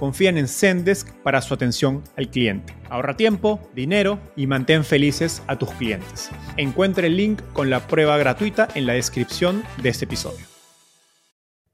confían en Zendesk para su atención al cliente. Ahorra tiempo, dinero y mantén felices a tus clientes. Encuentre el link con la prueba gratuita en la descripción de este episodio.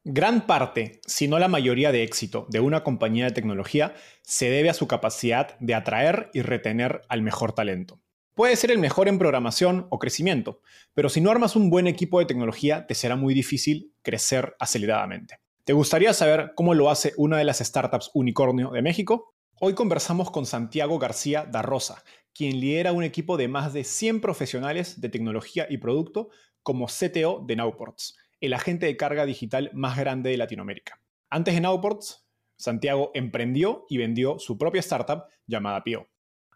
Gran parte, si no la mayoría de éxito de una compañía de tecnología se debe a su capacidad de atraer y retener al mejor talento. Puede ser el mejor en programación o crecimiento, pero si no armas un buen equipo de tecnología te será muy difícil crecer aceleradamente. ¿Te gustaría saber cómo lo hace una de las startups unicornio de México? Hoy conversamos con Santiago García da Rosa, quien lidera un equipo de más de 100 profesionales de tecnología y producto como CTO de Nowports, el agente de carga digital más grande de Latinoamérica. Antes de Nowports, Santiago emprendió y vendió su propia startup llamada Pio.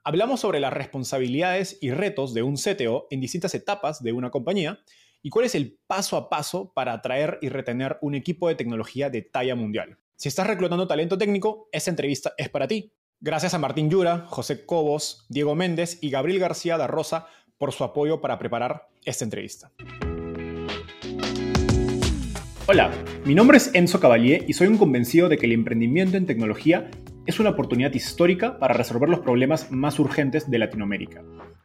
Hablamos sobre las responsabilidades y retos de un CTO en distintas etapas de una compañía ¿Y cuál es el paso a paso para atraer y retener un equipo de tecnología de talla mundial? Si estás reclutando talento técnico, esta entrevista es para ti. Gracias a Martín Yura, José Cobos, Diego Méndez y Gabriel García da Rosa por su apoyo para preparar esta entrevista. Hola, mi nombre es Enzo Cavalier y soy un convencido de que el emprendimiento en tecnología es una oportunidad histórica para resolver los problemas más urgentes de Latinoamérica.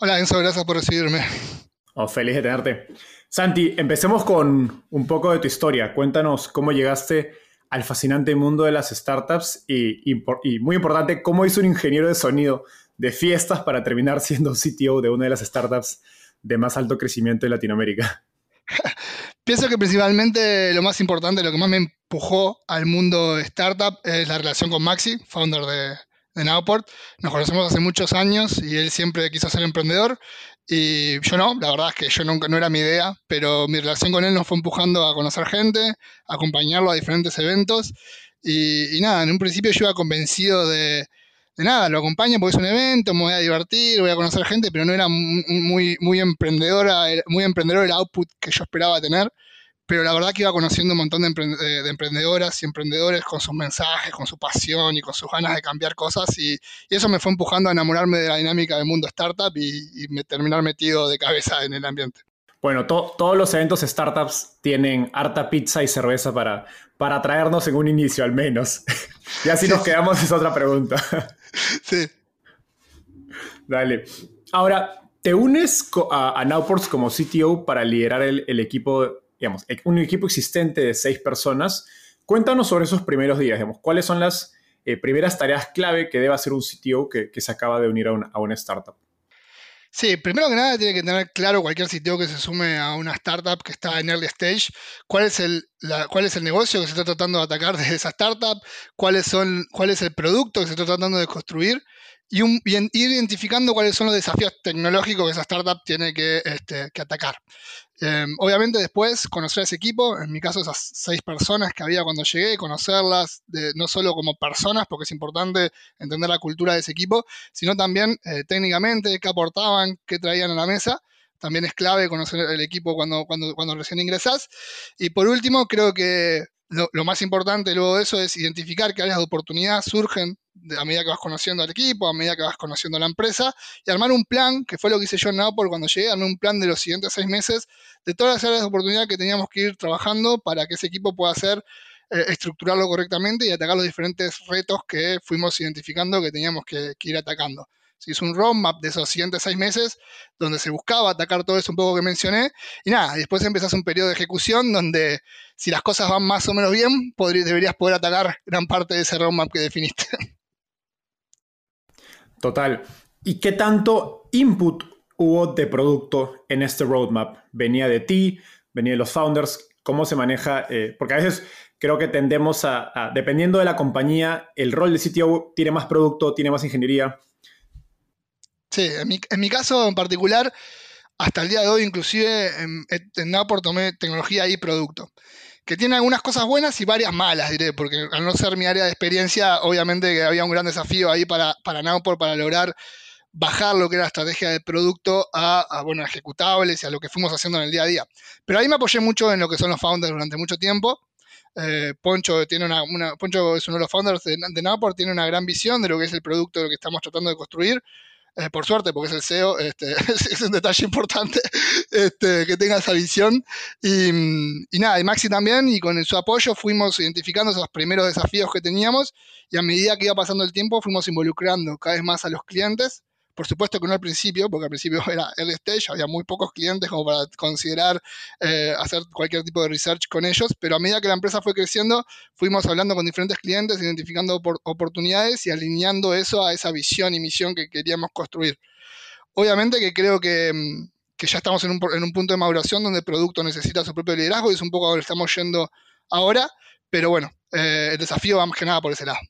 Hola Enzo, gracias por recibirme. Oh, feliz de tenerte. Santi, empecemos con un poco de tu historia. Cuéntanos cómo llegaste al fascinante mundo de las startups y, muy importante, cómo hizo un ingeniero de sonido de fiestas para terminar siendo CTO de una de las startups de más alto crecimiento en Latinoamérica. Pienso que principalmente lo más importante, lo que más me empujó al mundo de startup es la relación con Maxi, founder de, de Nowport. Nos conocemos hace muchos años y él siempre quiso ser emprendedor. Y yo no, la verdad es que yo nunca, no era mi idea, pero mi relación con él nos fue empujando a conocer gente, a acompañarlo a diferentes eventos. Y, nada, en un principio yo iba convencido de, de, nada, lo acompaño porque es un evento, me voy a divertir, voy a conocer gente, pero no era muy, muy, emprendedora, muy emprendedor el output que yo esperaba tener pero la verdad que iba conociendo un montón de, emprendedoras y emprendedores con sus mensajes, con su pasión y con sus ganas de cambiar cosas y, eso me fue empujando a enamorarme de la dinámica del mundo startup y, me terminar metido de cabeza en el ambiente. Bueno, todos los eventos startups tienen harta pizza y cerveza para, para traernos en un inicio al menos. y así nos quedamos es otra pregunta. sí. Dale. Ahora, ¿te unes a, Nowports como CTO para liderar el, el equipo digamos, un equipo existente de seis personas. Cuéntanos sobre esos primeros días, digamos, cuáles son las eh, primeras tareas clave que debe hacer un CTO que, se acaba de unir a una, a una, startup. Sí, primero que nada tiene que tener claro cualquier CTO que se sume a una startup que está en early stage, cuál es el, cuál es el negocio que se está tratando de atacar desde esa startup, cuáles son, cuál es el producto que se está tratando de construir y, un, ir identificando cuáles son los desafíos tecnológicos que esa startup tiene que, este, atacar. Em, obviamente después conocer a ese equipo, en mi caso esas seis personas que había cuando llegué, conocerlas no solo como personas, porque es importante entender la cultura de ese equipo, sino también eh, técnicamente, qué aportaban, qué traían a la mesa. También es clave conocer el equipo cuando, cuando, cuando recién ingresás. Y por último, creo que lo, más importante luego de eso es identificar qué áreas de oportunidad surgen a medida que vas conociendo al equipo, a medida que vas conociendo la empresa, y armar un plan, que fue lo que hice yo en Napoli cuando llegué, armé un plan de los siguientes seis meses de todas las áreas de oportunidad que teníamos que ir trabajando para que ese equipo pueda hacer, eh, estructurarlo correctamente y atacar los diferentes retos que fuimos identificando que teníamos que ir atacando. Se hizo un roadmap de esos siguientes seis meses donde se buscaba atacar todo eso un poco que mencioné. Y nada, después empezás un periodo de ejecución donde si las cosas van más o menos bien, deberías poder atacar gran parte de ese roadmap que definiste. Total. ¿Y qué tanto input hubo de producto en este roadmap? ¿Venía de ti? ¿Venía de los founders? ¿Cómo se maneja? Eh, porque a veces creo que tendemos a, dependiendo de la compañía, el rol de CTO tiene más producto, tiene más ingeniería. Sí, en mi, caso en particular, hasta el día de hoy inclusive en, en tomé tecnología y producto, que tiene algunas cosas buenas y varias malas, diré, porque al no ser mi área de experiencia, obviamente que había un gran desafío ahí para, para para lograr bajar lo que era la estrategia de producto a, bueno, ejecutables y a lo que fuimos haciendo en el día a día. Pero ahí me apoyé mucho en lo que son los founders durante mucho tiempo. Eh, Poncho, tiene una, Poncho es uno de los founders de, de tiene una gran visión de lo que es el producto, de lo que estamos tratando de construir. Eh, por suerte, porque es el CEO, este, es un detalle importante este, que tenga esa visión. Y, y, nada, y Maxi también, y con su apoyo fuimos identificando esos primeros desafíos que teníamos y a medida que iba pasando el tiempo fuimos involucrando cada vez más a los clientes por supuesto que no al principio, porque al principio era early stage, había muy pocos clientes como para considerar eh, hacer cualquier tipo de research con ellos, pero a medida que la empresa fue creciendo, fuimos hablando con diferentes clientes, identificando oportunidades y alineando eso a esa visión y misión que queríamos construir. Obviamente que creo que, mm, ya estamos en un, punto de maduración donde el producto necesita su propio liderazgo y es un poco a donde estamos yendo ahora, pero bueno, eh, el desafío va más que nada por ese lado.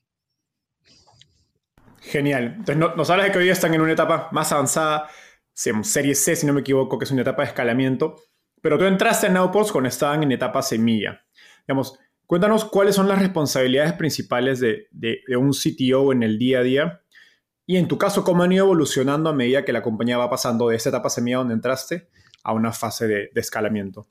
Genial. Entonces nos hablas de que hoy están en una etapa más avanzada, serie C, si no me equivoco, que es una etapa de escalamiento, pero tú entraste en Nowports cuando estaban en etapa semilla. Digamos, cuéntanos cuáles son las responsabilidades principales de, un CTO en el día a día y en tu caso, cómo han ido evolucionando a medida que la compañía va pasando de esa etapa semilla donde entraste a una fase de escalamiento.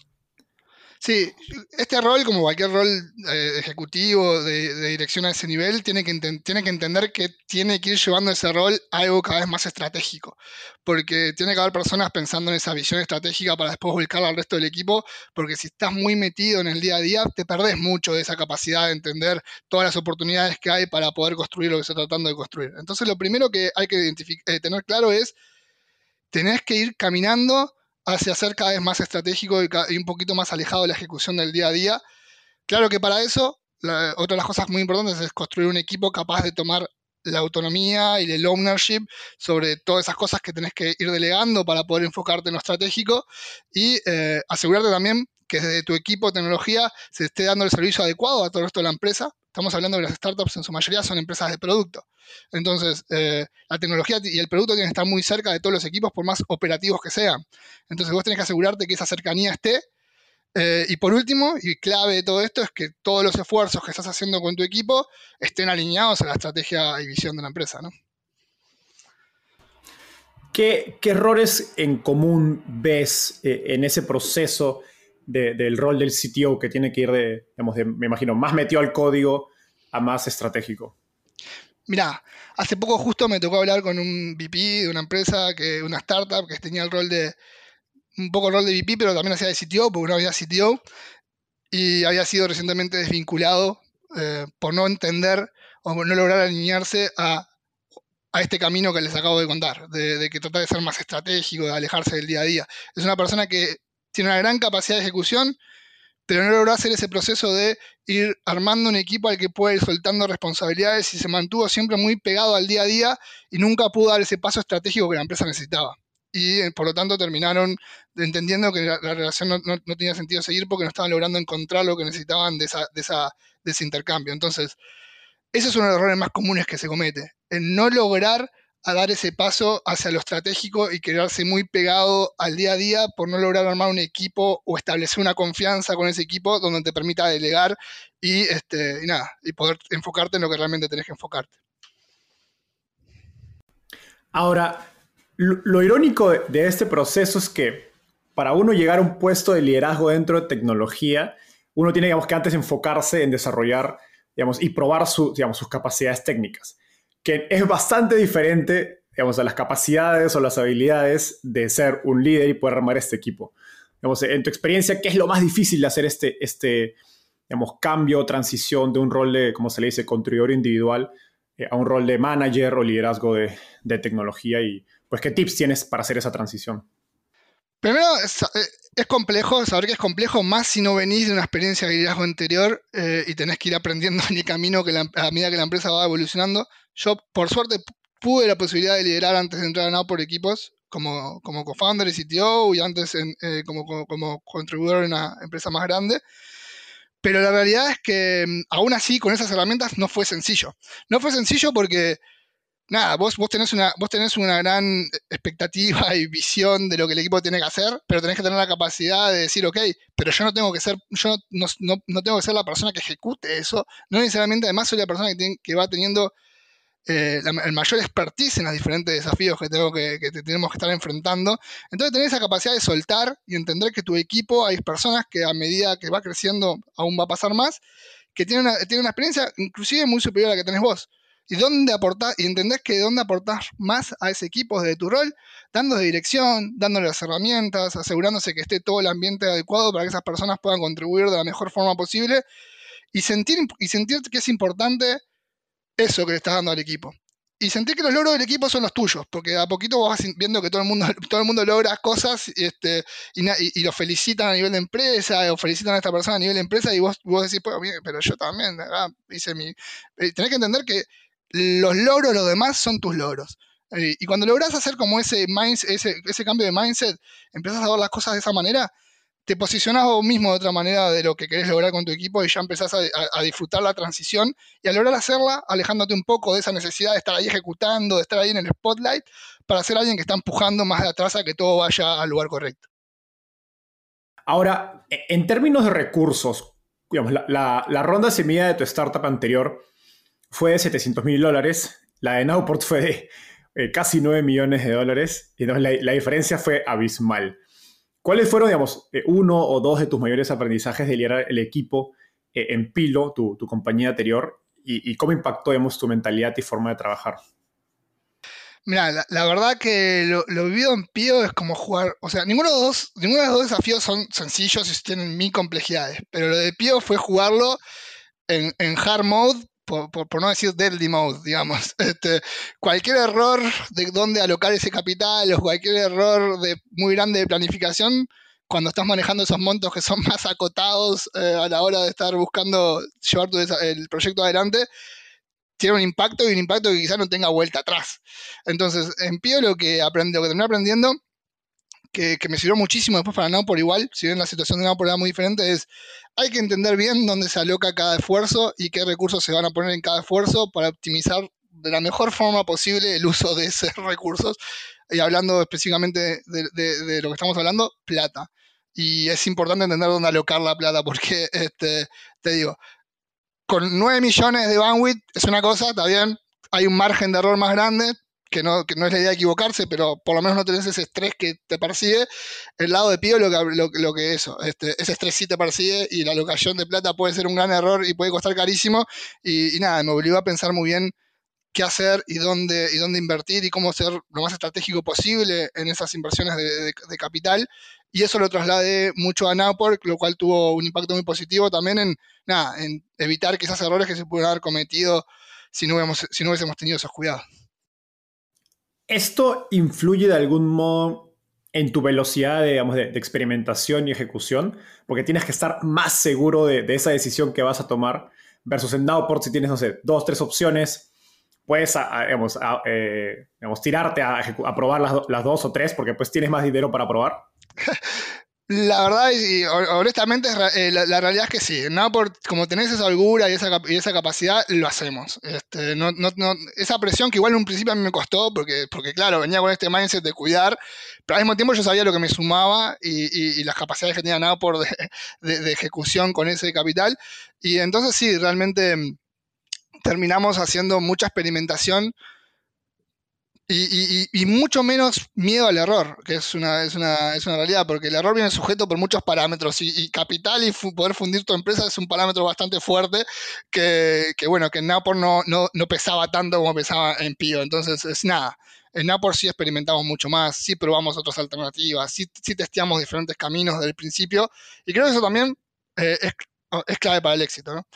Sí, este rol, como cualquier rol eh, ejecutivo de, dirección a ese nivel, tiene que, tiene que entender que tiene que ir llevando ese rol a algo cada vez más estratégico, porque tiene que haber personas pensando en esa visión estratégica para después volcarla al resto del equipo, porque si estás muy metido en el día a día, te perdés mucho de esa capacidad de entender todas las oportunidades que hay para poder construir lo que está tratando de construir. Entonces, lo primero que hay que eh, tener claro es, tenés que ir caminando hacia ser cada vez más estratégico y, un poquito más alejado de la ejecución del día a día. Claro que para eso, otra de las cosas muy importantes es construir un equipo capaz de tomar la autonomía y el ownership sobre todas esas cosas que tenés que ir delegando para poder enfocarte en lo estratégico y eh, asegurarte también que desde tu equipo de tecnología se esté dando el servicio adecuado a todo el resto de la empresa. Estamos hablando de las startups, en su mayoría son empresas de producto. Entonces, eh, la tecnología y el producto tienen que estar muy cerca de todos los equipos, por más operativos que sean. Entonces, vos tenés que asegurarte que esa cercanía esté. Eh, y por último, y clave de todo esto, es que todos los esfuerzos que estás haciendo con tu equipo estén alineados a la estrategia y visión de la empresa. ¿no? ¿Qué, errores en común ves eh, en ese proceso del rol del CTO que tiene que ir de, digamos, me imagino, más metido al código a más estratégico? Mirá, hace poco justo me tocó hablar con un VP de una empresa, que una startup que tenía el rol de, un poco el rol de VP, pero también hacía de CTO, porque no había CTO, y había sido recientemente desvinculado eh, por no entender o no lograr alinearse a, este camino que les acabo de contar, de, de que trata de ser más estratégico, de alejarse del día a día. Es una persona que tiene una gran capacidad de ejecución, pero no logró hacer ese proceso de ir armando un equipo al que puede ir soltando responsabilidades y se mantuvo siempre muy pegado al día a día y nunca pudo dar ese paso estratégico que la empresa necesitaba. Y eh, por lo tanto terminaron entendiendo que la, relación no, tenía sentido seguir porque no estaban logrando encontrar lo que necesitaban de, de ese intercambio. Entonces, ese es uno de los errores más comunes que se comete, el no lograr a dar ese paso hacia lo estratégico y quedarse muy pegado al día a día por no lograr armar un equipo o establecer una confianza con ese equipo donde te permita delegar y, este, nada, y poder enfocarte en lo que realmente tenés que enfocarte. Ahora, lo, irónico de, este proceso es que para uno llegar a un puesto de liderazgo dentro de tecnología, uno tiene digamos, que antes enfocarse en desarrollar digamos, y probar digamos, sus capacidades técnicas, que es bastante diferente digamos, a las capacidades o las habilidades de ser un líder y poder armar este equipo. En tu experiencia, ¿qué es lo más difícil de hacer este, este cambio, transición de un rol de, como se le dice, contribuidor individual eh, a un rol de manager o liderazgo de, de tecnología? Y pues, ¿qué tips tienes para hacer esa transición? Primero, es, eh, complejo, saber que es complejo, más si no venís de una experiencia de liderazgo anterior eh, y tenés que ir aprendiendo en el camino que a medida que la empresa va evolucionando. Yo, por suerte, pude la posibilidad de liderar antes de entrar a por equipos como, como co-founder y CTO y antes eh, como, como, contribuidor en una empresa más grande. Pero la realidad es que mm, aún así con esas herramientas no fue sencillo. No fue sencillo porque nada, vos, vos, tenés una, vos tenés una gran expectativa y visión de lo que el equipo tiene que hacer, pero tenés que tener la capacidad de decir, ok, pero yo no tengo que ser, yo no, no, tengo que ser la persona que ejecute eso, no necesariamente además soy la persona que, que va teniendo eh, el mayor expertise en los diferentes desafíos que, tenemos que estar enfrentando. Entonces tener esa capacidad de soltar y entender que tu equipo hay personas que a medida que va creciendo aún va a pasar más, que tienen una, experiencia inclusive muy superior a la que tenés vos. Y dónde aportar, y entendés que dónde aportar más a ese equipo desde tu rol, dándole dirección, dándole las herramientas, asegurándose que esté todo el ambiente adecuado para que esas personas puedan contribuir de la mejor forma posible. Y sentir, y sentir que es importante eso que le estás dando al equipo. Y sentir que los logros del equipo son los tuyos, porque a poquito vas viendo que todo el mundo, todo el mundo logra cosas y, este, y, lo felicitan a nivel de empresa, o felicitan a esta persona a nivel de empresa, y vos, vos decís, pero yo también, hice mi. Eh, tenés que entender que los logros los demás son tus logros. Eh, y cuando logras hacer como ese, ese, ese cambio de mindset, empiezas a ver las cosas de esa manera, te posicionas vos mismo de otra manera de lo que querés lograr con tu equipo y ya empezás a, disfrutar la transición y a lograr hacerla alejándote un poco de esa necesidad de estar ahí ejecutando, de estar ahí en el spotlight, para ser alguien que está empujando más de atrás a que todo vaya al lugar correcto. Ahora, en términos de recursos, digamos, la, la ronda semilla de tu startup anterior fue de 700 mil dólares, la de Nowport fue de eh, casi 9 millones de dólares, y entonces la, diferencia fue abismal. ¿Cuáles fueron, digamos, eh, uno o dos de tus mayores aprendizajes de liderar el equipo eh, en Pilo, tu, compañía anterior, y, cómo impactó, digamos, tu mentalidad y forma de trabajar? Mira, la, verdad que lo, vivido en Pilo es como jugar, o sea, ninguno de, los dos, ninguno de los desafíos son sencillos y tienen mil complejidades, pero lo de Pio fue jugarlo en hard mode por, no decir deadly mode, digamos. Este, cualquier error de dónde alocar ese capital o cualquier error de muy grande de planificación, cuando estás manejando esos montos que son más acotados eh, a la hora de estar buscando llevar el proyecto adelante, tiene un impacto y un impacto que quizás no tenga vuelta atrás. Entonces, en Pío lo que, aprendí, lo que terminé aprendiendo que, me sirvió muchísimo después para por igual, si bien la situación de Napor era muy diferente, es hay que entender bien dónde se aloca cada esfuerzo y qué recursos se van a poner en cada esfuerzo para optimizar de la mejor forma posible el uso de esos recursos. Y hablando específicamente de, lo que estamos hablando, plata. Y es importante entender dónde alocar la plata, porque este, te digo, con 9 millones de bandwidth es una cosa, está bien, hay un margen de error más grande, que no, que no es la idea de equivocarse, pero por lo menos no tenés ese estrés que te persigue. El lado de Pío lo que, lo, que eso, este, ese estrés sí te persigue y la locación de plata puede ser un gran error y puede costar carísimo. Y, nada, me obligó a pensar muy bien qué hacer y dónde, y dónde invertir y cómo ser lo más estratégico posible en esas inversiones de, capital. Y eso lo trasladé mucho a Napor, lo cual tuvo un impacto muy positivo también en, nada, en evitar quizás errores que se pudieran haber cometido si no, hubiésemos, si no hubiésemos tenido esos cuidados. ¿Esto influye de algún modo en tu velocidad de, digamos, de, experimentación y ejecución? Porque tienes que estar más seguro de, esa decisión que vas a tomar versus en Nowport si tienes, no sé, dos, tres opciones, puedes, digamos, eh, digamos, tirarte a, probar las, las, dos o tres porque pues tienes más dinero para probar. La verdad, y honestamente, eh, la, realidad es que sí. No por, como tenés esa holgura y esa, y esa capacidad, lo hacemos. Este, no, no, esa presión que igual en un principio a mí me costó, porque, porque claro, venía con este mindset de cuidar, pero al mismo tiempo yo sabía lo que me sumaba y, y, las capacidades que tenía nada por de, de, ejecución con ese capital. Y entonces sí, realmente mm, terminamos haciendo mucha experimentación y, mucho menos miedo al error, que es una, es una, es una realidad, porque el error viene sujeto por muchos parámetros y, capital y poder fundir tu empresa es un parámetro bastante fuerte que, bueno, que en Napor no, no, no, pesaba tanto como pesaba en Pío. Entonces, es nada. En Napor sí experimentamos mucho más, sí probamos otras alternativas, sí, sí testeamos diferentes caminos desde el principio y creo que eso también eh, es, es, clave para el éxito.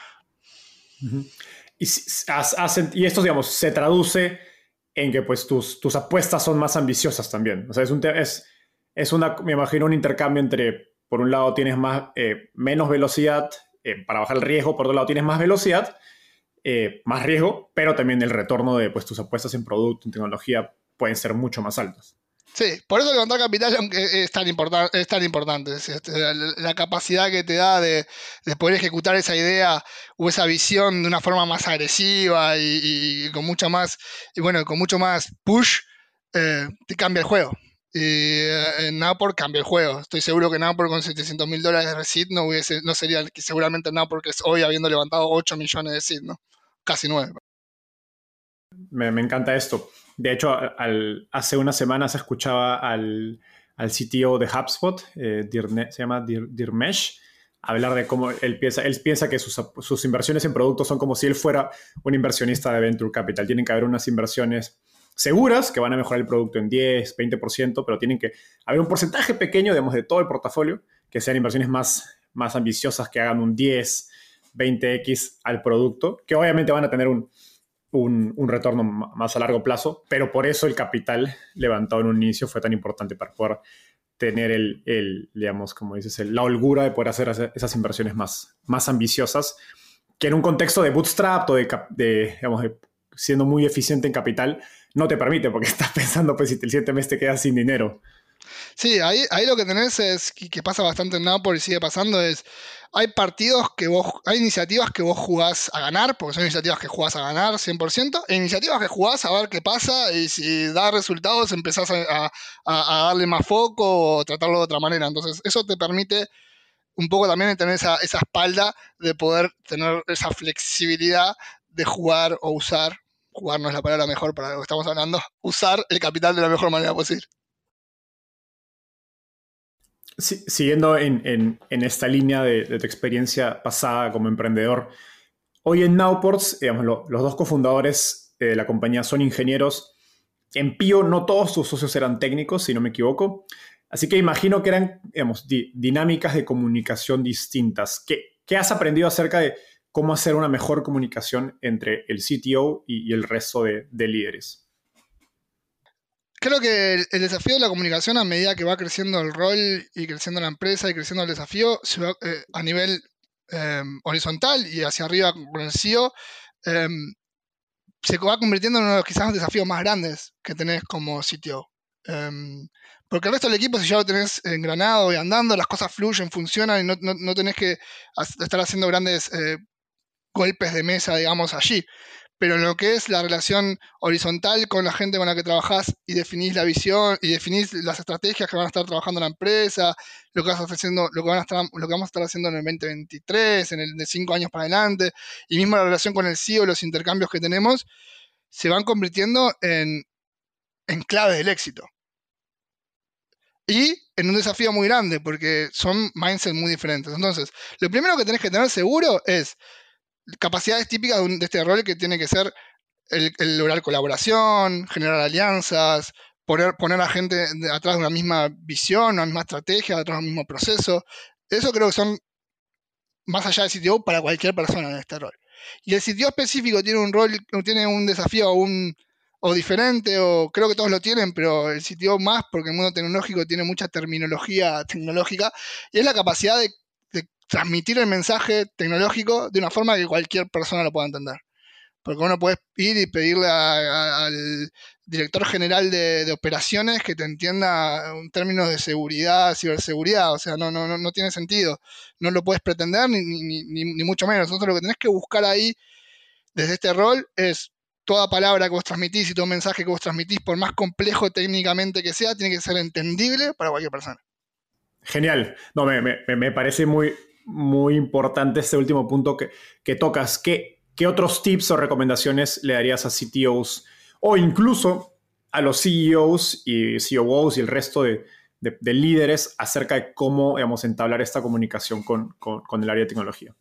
y esto, digamos, se traduce en que pues tus, tus apuestas son más ambiciosas también. O sea, es, un, es, es una, me imagino, un intercambio entre, por un lado tienes más, eh, menos velocidad eh, para bajar el riesgo, por otro lado tienes más velocidad, eh, más riesgo, pero también el retorno de pues, tus apuestas en producto, en tecnología, pueden ser mucho más altos. Sí, por eso levantar capital es tan, importante es tan importante. Este, la, capacidad que te da de, poder ejecutar esa idea o esa visión de una forma más agresiva y, con mucha más, bueno, con mucho más push, eh, te cambia el juego. Y eh, Napor cambia el juego. Estoy seguro que Napor con 700 mil dólares de recit no, hubiese, no sería seguramente Napor que es hoy habiendo levantado 8 millones de seed, ¿no? Casi 9. Me, me encanta esto. De hecho, hace unas semanas escuchaba al, al CTO de HubSpot, eh, se llama Dirmesh, hablar de cómo él piensa, él piensa que sus, sus, inversiones en productos son como si él fuera un inversionista de Venture Capital. Tienen que haber unas inversiones seguras que van a mejorar el producto en 10, 20%, pero tienen que haber un porcentaje pequeño, digamos, de todo el portafolio, que sean inversiones más, más ambiciosas, que hagan un 10, 20x al producto, que obviamente van a tener un, un, retorno más a largo plazo, pero por eso el capital levantado en un inicio fue tan importante para poder tener el, digamos, como dices, la holgura de poder hacer esas inversiones más, más ambiciosas, que en un contexto de bootstrap o de, digamos, siendo muy eficiente en capital, no te permite, porque estás pensando, pues, si el siguiente mes te quedas sin dinero. Sí, ahí, ahí lo que tenés es, que pasa bastante en Napoli y sigue pasando, es hay partidos que vos, hay iniciativas que vos jugás a ganar, porque son iniciativas que jugás a ganar 100%, e iniciativas que jugás a ver qué pasa y si da resultados empezás a, darle más foco o tratarlo de otra manera. Entonces, eso te permite un poco también tener esa, esa espalda de poder tener esa flexibilidad de jugar o usar, jugar no es la palabra mejor para lo que estamos hablando, usar el capital de la mejor manera posible siguiendo en, esta línea de, tu experiencia pasada como emprendedor, hoy en Nowports, digamos, los dos cofundadores de la compañía son ingenieros. En Pío no todos sus socios eran técnicos, si no me equivoco. Así que imagino que eran digamos, dinámicas de comunicación distintas. ¿Qué, ¿Qué, has aprendido acerca de cómo hacer una mejor comunicación entre el CTO y, el resto de líderes? Creo que el, desafío de la comunicación a medida que va creciendo el rol y creciendo la empresa y creciendo el desafío eh, a nivel em, horizontal y hacia arriba con el CEO, em, se va convirtiendo en uno de los quizás desafíos más grandes que tenés como sitio. Em, porque el resto del equipo, si ya lo tenés engranado y andando, las cosas fluyen, funcionan y no, no tenés que estar haciendo grandes eh, golpes de mesa, digamos, allí pero en lo que es la relación horizontal con la gente con la que trabajás y definís la visión y definís las estrategias que van a estar trabajando en la empresa, lo que, vas haciendo, lo que, van a estar, lo que vamos a estar haciendo en el 2023, en el de cinco años para adelante, y mismo la relación con el CEO, los intercambios que tenemos, se van convirtiendo en, en clave del éxito. Y en un desafío muy grande, porque son mindsets muy diferentes. Entonces, lo primero que tenés que tener seguro es capacidades típicas de, este rol que tiene que ser el, lograr colaboración, generar alianzas, poner, a gente atrás de una misma visión, una misma estrategia, atrás de un mismo proceso. Eso creo que son más allá del sitio para cualquier persona en este rol. Y el sitio específico tiene un rol, tiene un desafío un, o diferente, o creo que todos lo tienen, pero el sitio más, porque el mundo tecnológico tiene mucha terminología tecnológica, y es la capacidad de transmitir el mensaje tecnológico de una forma que cualquier persona lo pueda entender. Porque uno puede ir y pedirle al director general de, operaciones que te entienda en términos de seguridad, ciberseguridad. O sea, no, no, no tiene sentido. No lo puedes pretender ni, ni, ni, mucho menos. Entonces lo que tenés que buscar ahí desde este rol es toda palabra que vos transmitís y todo mensaje que vos transmitís, por más complejo técnicamente que sea, tiene que ser entendible para cualquier persona. Genial. No, me, me, me parece muy, muy importante este último punto que, que tocas. ¿Qué, ¿Qué, otros tips o recomendaciones le darías a CTOs? O incluso a los CEOs y COOs y el resto de, líderes acerca de cómo digamos, entablar esta comunicación con, el área de tecnología.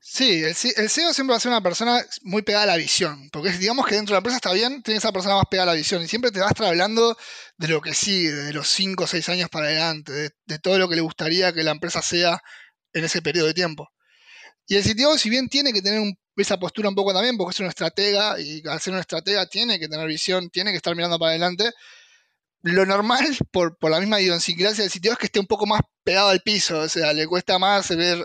Sí, el, CEO siempre va a ser una persona muy pegada a la visión, porque digamos que dentro de la empresa está bien, tiene esa persona más pegada a la visión y siempre te va a estar hablando de lo que sigue, de los 5 o 6 años para adelante, de, de, todo lo que le gustaría que la empresa sea en ese periodo de tiempo. Y el CTO, si bien tiene que tener un esa postura un poco también, porque es una estratega y al ser una estratega tiene que tener visión, tiene que estar mirando para adelante. Lo normal, por, la misma idiosincrasia del sitio, es que esté un poco más pegado al piso, o sea, le cuesta más ver,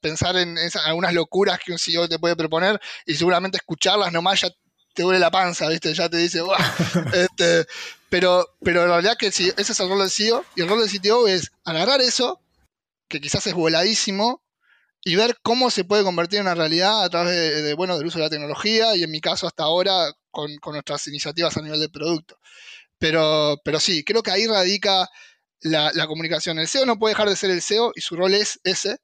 pensar en algunas locuras que un CEO te puede proponer y seguramente escucharlas nomás ya te duele la panza, ¿viste? Ya te dice, este, pero, pero en realidad que ese es el rol del CEO y el rol del CTO es agarrar eso, que quizás es voladísimo, y ver cómo se puede convertir en una realidad a través de, bueno, del uso de la tecnología y en mi caso hasta ahora con, nuestras iniciativas a nivel de producto. Pero, pero sí, creo que ahí radica la, comunicación. El SEO no puede dejar de ser el SEO y su rol es ese,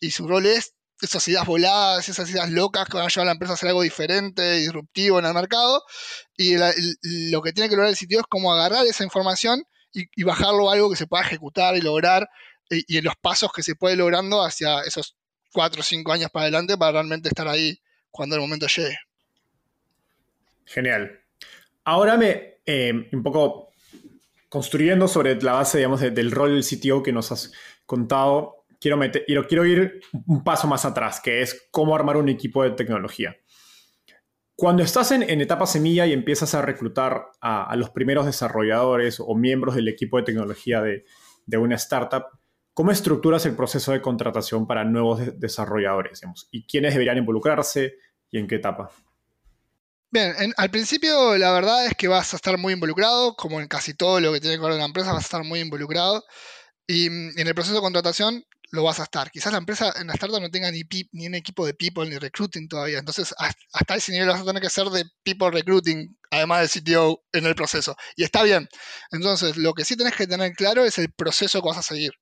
y su rol es esas ideas voladas, esas ideas locas que van a llevar a la empresa a hacer algo diferente, disruptivo en el mercado. Y lo que tiene que lograr el sitio es cómo agarrar esa información y, bajarlo a algo que se pueda ejecutar y lograr, y, en los pasos que se puede logrando hacia esos cuatro o cinco años para adelante para realmente estar ahí cuando el momento llegue. Genial. Ahora me, eh, un poco construyendo sobre la base, digamos, del rol del CTO que nos has contado, quiero, meter, quiero ir un paso más atrás, que es cómo armar un equipo de tecnología. Cuando estás en, etapa semilla y empiezas a reclutar a, los primeros desarrolladores o miembros del equipo de tecnología de, de una startup, ¿Cómo estructuras el proceso de contratación para nuevos desarrolladores? ¿Y quiénes deberían involucrarse y en qué etapa? Bien, al principio la verdad es que vas a estar muy involucrado, como en casi todo lo que tiene que ver con la empresa, vas a estar muy involucrado. Y mm, en el proceso de contratación lo vas a estar. Quizás la empresa en la startup no tenga ni, ni un equipo de people ni recruiting todavía. Entonces, hasta ese nivel vas a tener que ser de people recruiting, además del CTO, en el proceso. Y está bien. Entonces, lo que sí tenés que tener claro es el proceso que vas a seguir.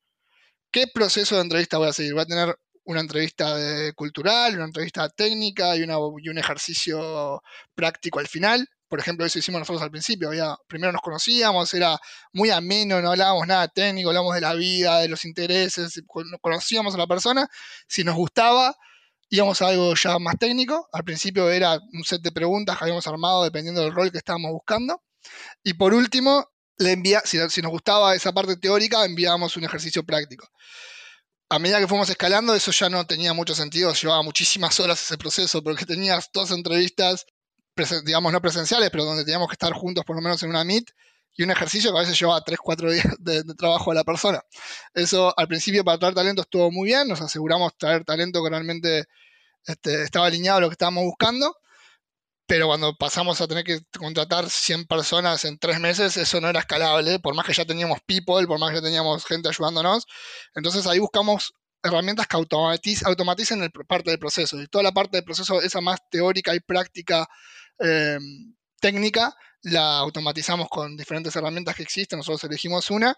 ¿Qué proceso de entrevista voy a seguir? Voy a tener una entrevista cultural, una entrevista técnica y, un ejercicio práctico al final. Por ejemplo, eso hicimos nosotros al principio. primero nos conocíamos, era muy ameno, no hablábamos nada técnico, hablábamos de la vida, de los intereses, conocíamos a la persona. Si nos gustaba, íbamos a algo ya más técnico. Al principio era un set de preguntas que habíamos armado dependiendo del rol que estábamos buscando. Y por último, le envía, si, nos gustaba esa parte teórica, enviábamos un ejercicio práctico. A medida que fuimos escalando, eso ya no tenía mucho sentido, llevaba muchísimas horas ese proceso, porque tenías dos entrevistas, digamos, no presenciales, pero donde teníamos que estar juntos por lo menos en una meet, y un ejercicio que a veces llevaba 3, 4 días de, trabajo a la persona. Eso al principio para traer talento estuvo muy bien, nos aseguramos traer talento que realmente este, estaba alineado a lo que estábamos buscando, pero cuando pasamos a tener que contratar 100 personas en tres meses, eso no era escalable, por más que ya teníamos people, por más que ya teníamos gente ayudándonos. Entonces ahí buscamos herramientas que automaticen el, parte del proceso. Y toda la parte del proceso, esa más teórica y práctica em, técnica, la automatizamos con diferentes herramientas que existen. Nosotros elegimos una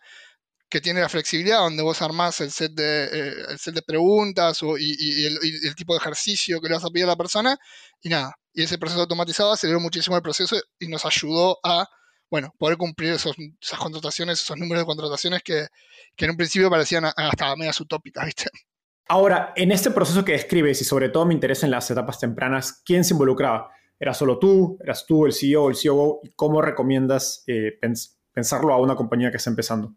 que tiene la flexibilidad donde vos armás el set de, eh, el set de preguntas y, el, tipo de ejercicio que le vas a pedir a la persona y nada. Y ese proceso automatizado aceleró muchísimo el proceso y nos ayudó a, bueno, poder cumplir esos, esas contrataciones, esos números de contrataciones que, en un principio parecían hasta medias utópicas, ¿viste? Ahora, en este proceso que describes, y sobre todo me interesa en las etapas tempranas, ¿quién se involucraba? ¿Era solo tú? ¿Eras tú el CEO, el COO? ¿Y cómo recomiendas eh, pensarlo a una compañía que está empezando?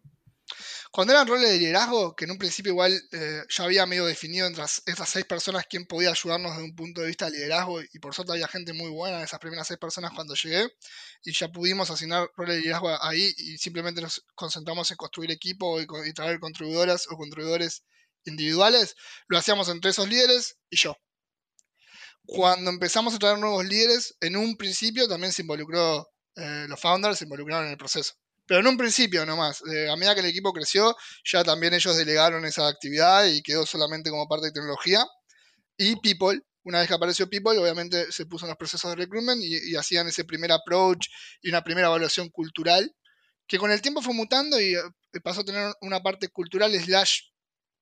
Cuando eran roles de liderazgo, que en un principio igual eh, ya había medio definido entre esas seis personas quién podía ayudarnos desde un punto de vista de liderazgo, y por suerte había gente muy buena en esas primeras seis personas cuando llegué, y ya pudimos asignar roles de liderazgo ahí y simplemente nos concentramos en construir equipo y, traer contribuidoras o contribuidores individuales, lo hacíamos entre esos líderes y yo. Cuando empezamos a traer nuevos líderes, en un principio también se involucró, eh, los founders se involucraron en el proceso pero en un principio nomás. Eh, a medida que el equipo creció, ya también ellos delegaron esa actividad y quedó solamente como parte de tecnología. Y People, una vez que apareció People, obviamente se puso en los procesos de recruitment y, hacían ese primer approach y una primera evaluación cultural, que con el tiempo fue mutando y eh, pasó a tener una parte cultural slash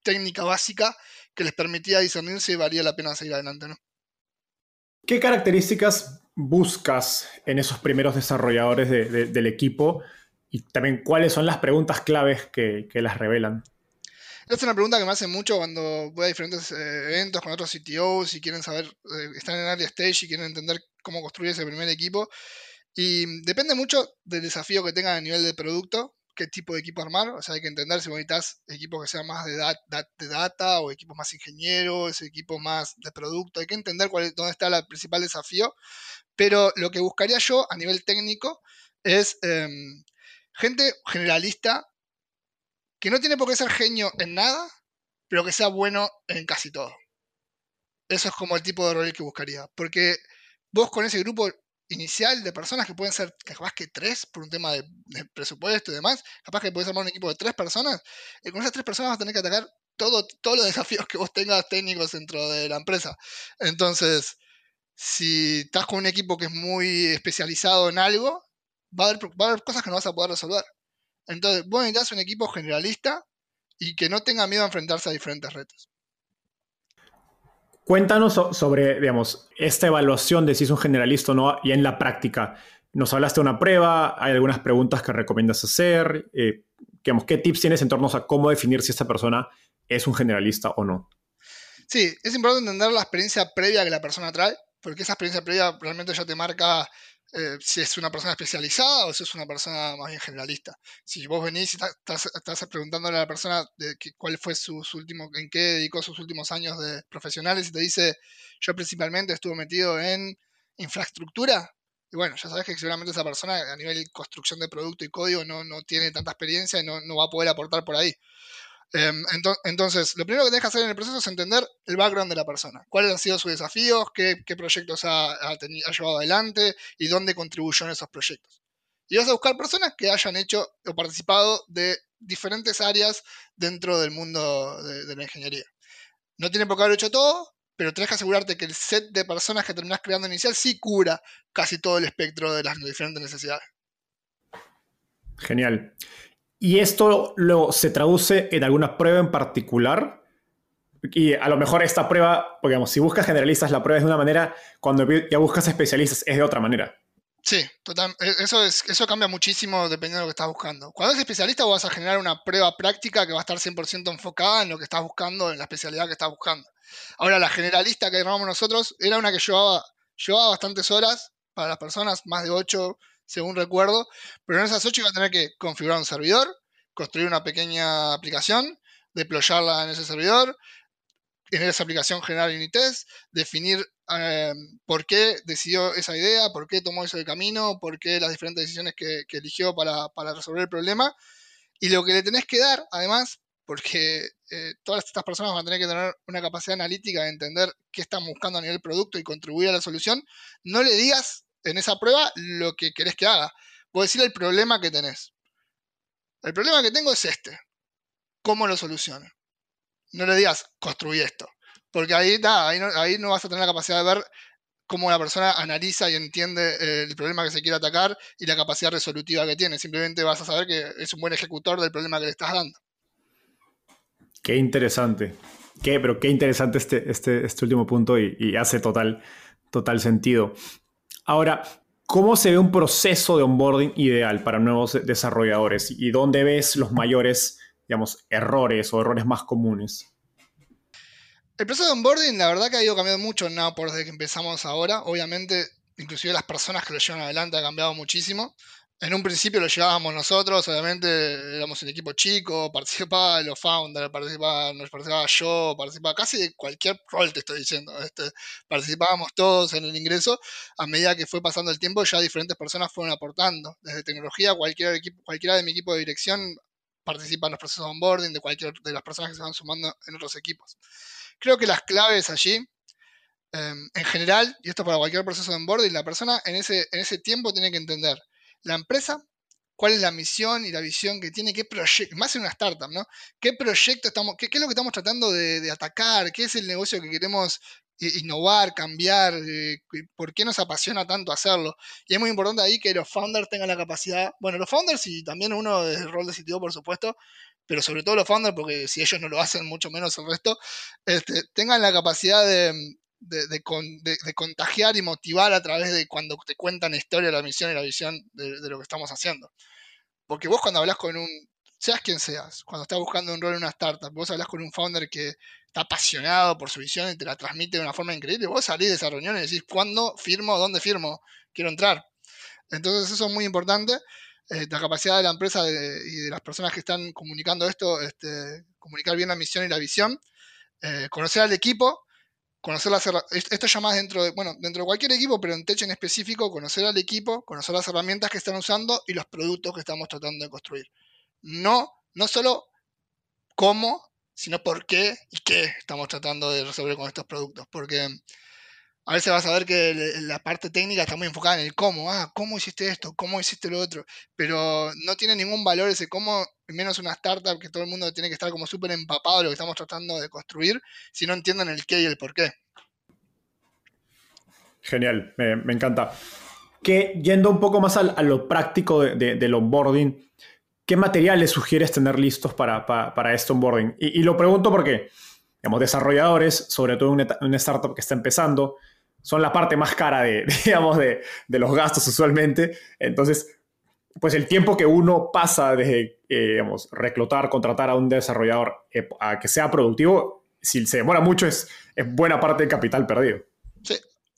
técnica básica que les permitía discernir si valía la pena seguir adelante, ¿no? ¿Qué características buscas en esos primeros desarrolladores del equipo y también cuáles son las preguntas claves que, las revelan. Esta es una pregunta que me hacen mucho cuando voy a diferentes eh, eventos con otros CTOs y quieren saber, eh, están en early stage y quieren entender cómo construir ese primer equipo. Y depende mucho del desafío que tengan a nivel de producto, qué tipo de equipo armar. O sea, hay que entender si necesitas equipos que sean más de, de data o equipos más ingenieros, equipos más de producto. Hay que entender cuál, dónde está el principal desafío. Pero lo que buscaría yo a nivel técnico es em, gente generalista que no tiene por qué ser genio en nada, pero que sea bueno en casi todo. Eso es como el tipo de rol que buscaría. Porque vos con ese grupo inicial de personas que pueden ser capaz que tres por un tema de, presupuesto y demás, capaz que puedes armar un equipo de tres personas, y con esas tres personas vas a tener que atacar todo, todos los desafíos que vos tengas técnicos dentro de la empresa. Entonces, si estás con un equipo que es muy especializado en algo, va a haber, cosas que no vas a poder resolver. Entonces, vos necesitas un equipo generalista y que no tenga miedo a enfrentarse a diferentes retos. Cuéntanos sobre, digamos, esta evaluación de si es un generalista o no y en la práctica. Nos hablaste de una prueba, hay algunas preguntas que recomiendas hacer. Eh, digamos, ¿Qué tips tienes en torno a cómo definir si esta persona es un generalista o no? Sí, es importante entender la experiencia previa que la persona trae, porque esa experiencia previa realmente ya te marca eh, si es una persona especializada o si es una persona más bien generalista. Si vos venís y estás, preguntándole a la persona de cuál fue su, último, en qué dedicó sus últimos años de profesionales y te dice, yo principalmente estuve metido en infraestructura, y bueno, ya sabes que seguramente esa persona a nivel construcción de producto y código no, no tiene tanta experiencia y no, no va a poder aportar por ahí. Em, entonces, lo primero que tienes que hacer en el proceso es entender el background de la persona. ¿Cuáles han sido sus desafíos? ¿Qué, proyectos ha, llevado adelante? ¿Y dónde contribuyó en esos proyectos? Y vas a buscar personas que hayan hecho o participado de diferentes áreas dentro del mundo de, la ingeniería. No tiene por qué haber hecho todo, pero tienes que asegurarte que el set de personas que terminas creando inicial sí cubra casi todo el espectro de las diferentes necesidades. Genial. ¿Y esto lo, se traduce en alguna prueba en particular? Y a lo mejor esta prueba, porque digamos, si buscas generalistas, la prueba es de una manera, cuando ya buscas especialistas es de otra manera. Sí, total, e, eso, es, eso cambia muchísimo dependiendo de lo que estás buscando. Cuando eres especialista vas a generar una prueba práctica que va a estar 100% enfocada en lo que estás buscando, en la especialidad que estás buscando. Ahora, la generalista que llamamos nosotros era una que llevaba, llevaba bastantes horas para las personas, más de 8, según recuerdo, pero en esas 8 iba a tener que configurar un servidor, construir una pequeña aplicación, deployarla en ese servidor, en esa aplicación generar unitest, definir eh, por qué decidió esa idea, por qué tomó ese camino, por qué las diferentes decisiones que, eligió para, resolver el problema. Y lo que le tenés que dar, además, porque eh, todas estas personas van a tener que tener una capacidad analítica de entender qué están buscando a nivel producto y contribuir a la solución, no le digas en esa prueba lo que querés que haga. Vos decirle el problema que tenés. El problema que tengo es este. ¿Cómo lo soluciono? No le digas, construí esto. Porque ahí, ahí, no, vas a tener la capacidad de ver cómo la persona analiza y entiende eh, el problema que se quiere atacar y la capacidad resolutiva que tiene. Simplemente vas a saber que es un buen ejecutor del problema que le estás dando. Qué interesante. Qué, pero qué interesante este, este, este último punto y, y hace total, total sentido. Ahora, ¿cómo se ve un proceso de onboarding ideal para nuevos desarrolladores y dónde ves los mayores, digamos, errores o errores más comunes? El proceso de onboarding, la verdad que ha ido cambiando mucho en por desde que empezamos ahora. Obviamente, inclusive las personas que lo llevan adelante ha cambiado muchísimo. En un principio lo llevábamos nosotros, obviamente éramos un equipo chico, participaba los founders, participaba, participaba yo, participaba casi de cualquier rol, te estoy diciendo. Este, participábamos todos en el ingreso. A medida que fue pasando el tiempo, ya diferentes personas fueron aportando. Desde tecnología, cualquier equipo, cualquiera de mi equipo de dirección participa en los procesos de onboarding de cualquier de las personas que se van sumando en otros equipos. Creo que las claves allí, em, en general, y esto para cualquier proceso de onboarding, la persona en ese, en ese tiempo tiene que entender la empresa, cuál es la misión y la visión que tiene, qué proyecto, más en una startup, ¿no? ¿Qué proyecto estamos, qué, es lo que estamos tratando de, atacar? ¿Qué es el negocio que queremos eh, innovar, cambiar? Eh, ¿Por qué nos apasiona tanto hacerlo? Y es muy importante ahí que los founders tengan la capacidad, bueno, los founders y también uno del rol de sitio, por supuesto, pero sobre todo los founders, porque si ellos no lo hacen, mucho menos el resto, este, tengan la capacidad de, de, contagiar y motivar a través de cuando te cuentan la historia, la misión y la visión de, de, lo que estamos haciendo. Porque vos cuando hablas con un, seas quien seas, cuando estás buscando un rol en una startup, vos hablas con un founder que está apasionado por su visión y te la transmite de una forma increíble, vos salís de esa reunión y decís, ¿cuándo firmo? ¿Dónde firmo? Quiero entrar. Entonces eso es muy importante. Eh, la capacidad de la empresa y de las personas que están comunicando esto, este, comunicar bien la misión y la visión, eh, conocer al equipo, conocer las esto ya más dentro de, bueno, dentro de cualquier equipo, pero en Tech en específico, conocer al equipo, conocer las herramientas que están usando y los productos que estamos tratando de construir no, no solo cómo, sino por qué y qué estamos tratando de resolver con estos productos. Porque a veces vas a ver que la parte técnica está muy enfocada en el cómo. Ah, ¿cómo hiciste esto? ¿Cómo hiciste lo otro? Pero no tiene ningún valor ese cómo, menos una startup que todo el mundo tiene que estar como súper empapado de lo que estamos tratando de construir, si no entienden el qué y el por qué. Genial, me, encanta. Que yendo un poco más a, lo práctico de, del onboarding, ¿qué materiales sugieres tener listos para, para, este onboarding? Y, lo pregunto porque, digamos, desarrolladores, sobre todo en una, startup que está empezando, son la parte más cara de, digamos, de, de, los gastos usualmente. Entonces, pues el tiempo que uno pasa desde, eh, digamos, reclutar, contratar a un desarrollador eh, a que sea productivo, si se demora mucho, es, es buena parte del capital perdido.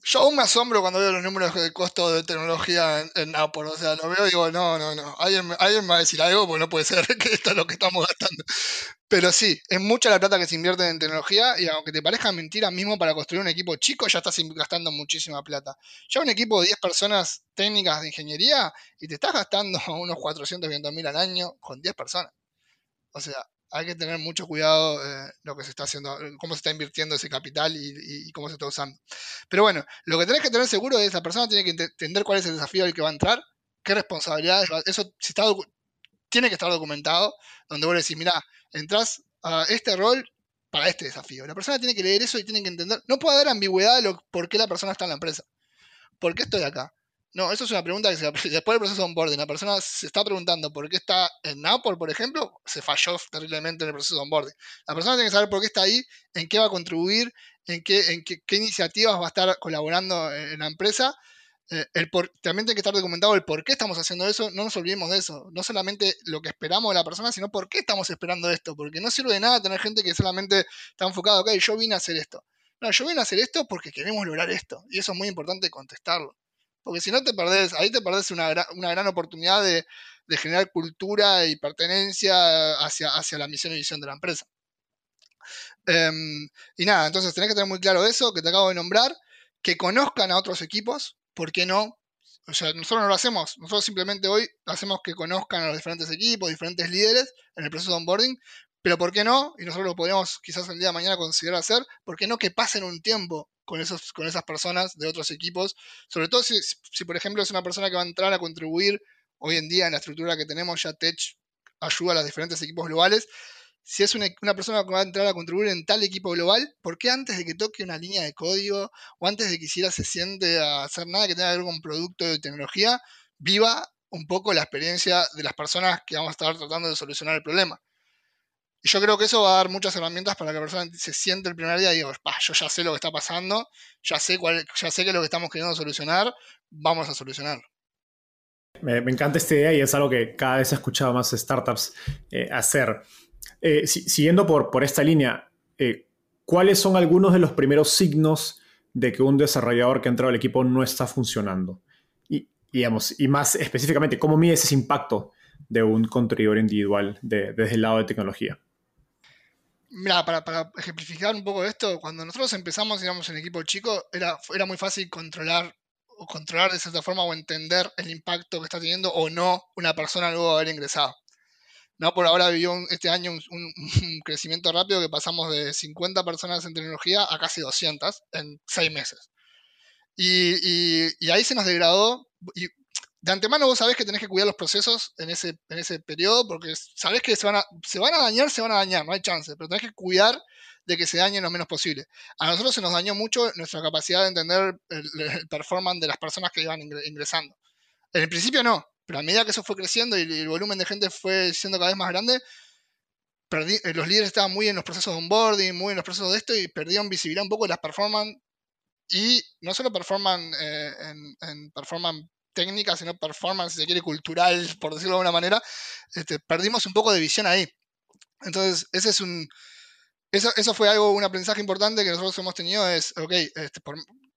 Yo aún me asombro cuando veo los números de costo de tecnología en, Apple. O sea, lo veo y digo, no, no, no. Alguien, alguien me va a decir algo porque no puede ser que esto es lo que estamos gastando. Pero sí, es mucha la plata que se invierte en tecnología y aunque te parezca mentira, mismo para construir un equipo chico ya estás gastando muchísima plata. Ya un equipo de 10 personas técnicas de ingeniería y te estás gastando unos 400, mil al año con 10 personas. O sea, hay que tener mucho cuidado eh, lo que se está haciendo, cómo se está invirtiendo ese capital y, cómo se está usando. Pero bueno, lo que tenés que tener seguro es que la persona tiene que entender cuál es el desafío al que va a entrar, qué responsabilidades, eso tiene que estar documentado, donde vos decís, mira, entras a este rol para este desafío. La persona tiene que leer eso y tiene que entender, no puede haber ambigüedad de por qué la persona está en la empresa. ¿Por qué estoy acá? No, eso es una pregunta que se, después del proceso de onboarding, la persona se está preguntando por qué está en Apple, por ejemplo, se falló terriblemente en el proceso de onboarding. La persona tiene que saber por qué está ahí, en qué va a contribuir, en qué, iniciativas va a estar colaborando en la empresa. Eh, también tiene que estar documentado el por qué estamos haciendo eso, no nos olvidemos de eso. No solamente lo que esperamos de la persona, sino por qué estamos esperando esto. Porque no sirve de nada tener gente que solamente está enfocada, ok, yo vine a hacer esto. No, yo vine a hacer esto porque queremos lograr esto. Y eso es muy importante contestarlo. Porque si no te perdés, ahí te perdés una, gran oportunidad de, generar cultura y pertenencia hacia, hacia la misión y visión de la empresa. Em, y nada, entonces tenés que tener muy claro eso que te acabo de nombrar, que conozcan a otros equipos, ¿por qué no? O sea, nosotros no lo hacemos, nosotros simplemente hoy hacemos que conozcan a los diferentes equipos, diferentes líderes en el proceso de onboarding, pero ¿por qué no? Y nosotros lo podríamos quizás el día de mañana considerar hacer, ¿por qué no que pasen un tiempo con, esos, con esas personas de otros equipos? Sobre todo si, si, por ejemplo, es una persona que va a entrar a contribuir hoy en día en la estructura que tenemos, ya Tech ayuda a los diferentes equipos globales. Si es una, persona que va a entrar a contribuir en tal equipo global, ¿por qué antes de que toque una línea de código o antes de que siquiera se siente a hacer nada que tenga que ver con producto de tecnología, viva un poco la experiencia de las personas que vamos a estar tratando de solucionar el problema? Yo creo que eso va a dar muchas herramientas para que la persona se siente el primer día y diga, yo ya sé lo que está pasando, ya sé, cuál, ya sé que es lo que estamos queriendo solucionar, vamos a solucionarlo. Me, encanta esta idea y es algo que cada vez he escuchado más startups eh, hacer. Eh, siguiendo por, por esta línea, eh, ¿cuáles son algunos de los primeros signos de que un desarrollador que ha entrado al equipo no está funcionando? Y, digamos, y más específicamente, ¿cómo mides ese impacto de un contribuidor individual desde el lado de tecnología? Mira, para, ejemplificar un poco esto, cuando nosotros empezamos, digamos, en equipo chico, era, era muy fácil controlar o controlar de cierta forma o entender el impacto que está teniendo o no una persona luego de haber ingresado. No, por ahora vivió este año un, crecimiento rápido que pasamos de 50 personas en tecnología a casi 200 en 6 meses. Y, y, y ahí se nos degradó, y de antemano vos sabés que tenés que cuidar los procesos en ese, en ese periodo, porque sabés que se van, a, se van a dañar, se van a dañar, no hay chance, pero tenés que cuidar de que se dañen lo menos posible. A nosotros se nos dañó mucho nuestra capacidad de entender el, performance de las personas que iban ingresando. En el principio no, pero a medida que eso fue creciendo y el volumen de gente fue siendo cada vez más grande, eh, los líderes estaban muy en los procesos de onboarding, muy en los procesos de esto y perdieron visibilidad un poco de las performances y no solo performan eh, en, performan técnica, sino performance, si se quiere, cultural, por decirlo de alguna manera, este, perdimos un poco de visión ahí. Entonces, ese es un, eso, eso fue algo, un aprendizaje importante que nosotros hemos tenido, es, ok, este,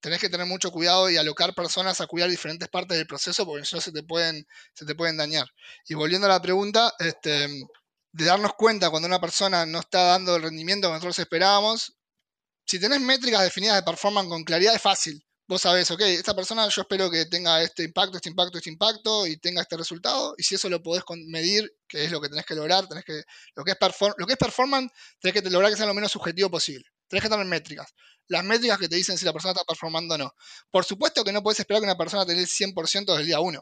tenés que tener mucho cuidado y alocar personas a cuidar diferentes partes del proceso porque si no se te pueden, se te pueden dañar. Y volviendo a la pregunta, este, de darnos cuenta cuando una persona no está dando el rendimiento que nosotros esperábamos, si tenés métricas definidas de performance con claridad es fácil vos sabés, ok, esta persona yo espero que tenga este impacto, este impacto, este impacto y tenga este resultado. Y si eso lo podés medir, que es lo que tenés que lograr, tenés que, lo, que es lo que es performance, tenés que lograr que sea lo menos subjetivo posible. Tenés que tener métricas. Las métricas que te dicen si la persona está performando o no. Por supuesto que no puedes esperar que una persona tenga el 100% del día 1.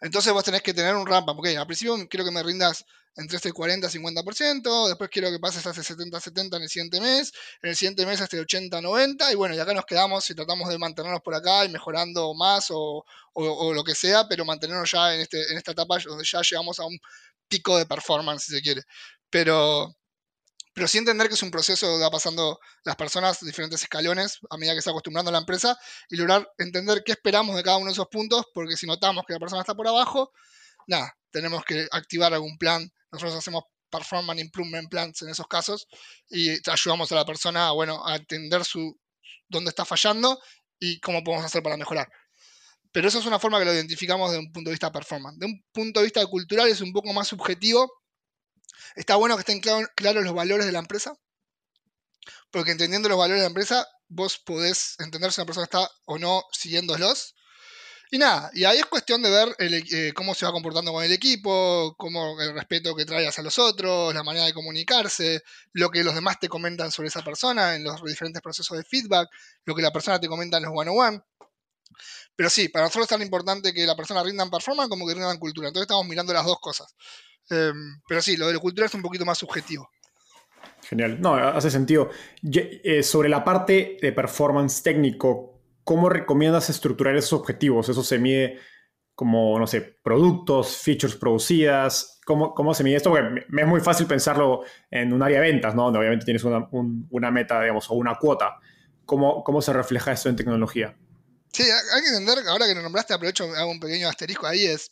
Entonces vos tenés que tener un ramp up. Ok, al principio quiero que me rindas entre este 40 50%, después quiero que pases a este 70-70 en el siguiente mes, en el siguiente mes hasta el 80-90, y bueno, y acá nos quedamos y tratamos de mantenernos por acá y mejorando más o, lo que sea, pero mantenernos ya en, este, en esta etapa donde ya llegamos a un pico de performance, si se quiere. Pero, pero sí entender que es un proceso donde va pasando las personas, diferentes escalones, a medida que se acostumbrando a la empresa, y lograr entender qué esperamos de cada uno de esos puntos, porque si notamos que la persona está por abajo, nada, tenemos que activar algún plan. Nosotros hacemos performance improvement plans en esos casos y ayudamos a la persona bueno, a entender su, dónde está fallando y cómo podemos hacer para mejorar. Pero eso es una forma que lo identificamos de un punto de vista performance. De un punto de vista cultural es un poco más subjetivo Está bueno que estén claros los valores de la empresa, porque entendiendo los valores de la empresa, vos podés entender si una persona está o no siguiéndolos. Y nada, y ahí es cuestión de ver eh, cómo se va comportando con el equipo, cómo el respeto que trae hacia los otros, la manera de comunicarse, lo que los demás te comentan sobre esa persona en los diferentes procesos de feedback, lo que la persona te comenta en los one-on-one. Pero sí, para nosotros es tan importante que la persona rinda en performance como que rinda en cultura. Entonces estamos mirando las dos cosas. Em, pero sí, lo de la cultura es un poquito más subjetivo. Genial. No, hace sentido. Eh, sobre la parte de performance técnico, ¿cómo recomiendas estructurar esos objetivos? ¿Eso se mide como, no sé, productos, features producidas? ¿Cómo, cómo se mide esto? Porque me es muy fácil pensarlo en un área de ventas, ¿no? Donde obviamente tienes una, una meta, digamos, o una cuota. ¿Cómo, ¿Cómo se refleja eso en tecnología? Sí, hay que entender, ahora que lo nombraste, aprovecho, hago un pequeño asterisco ahí, es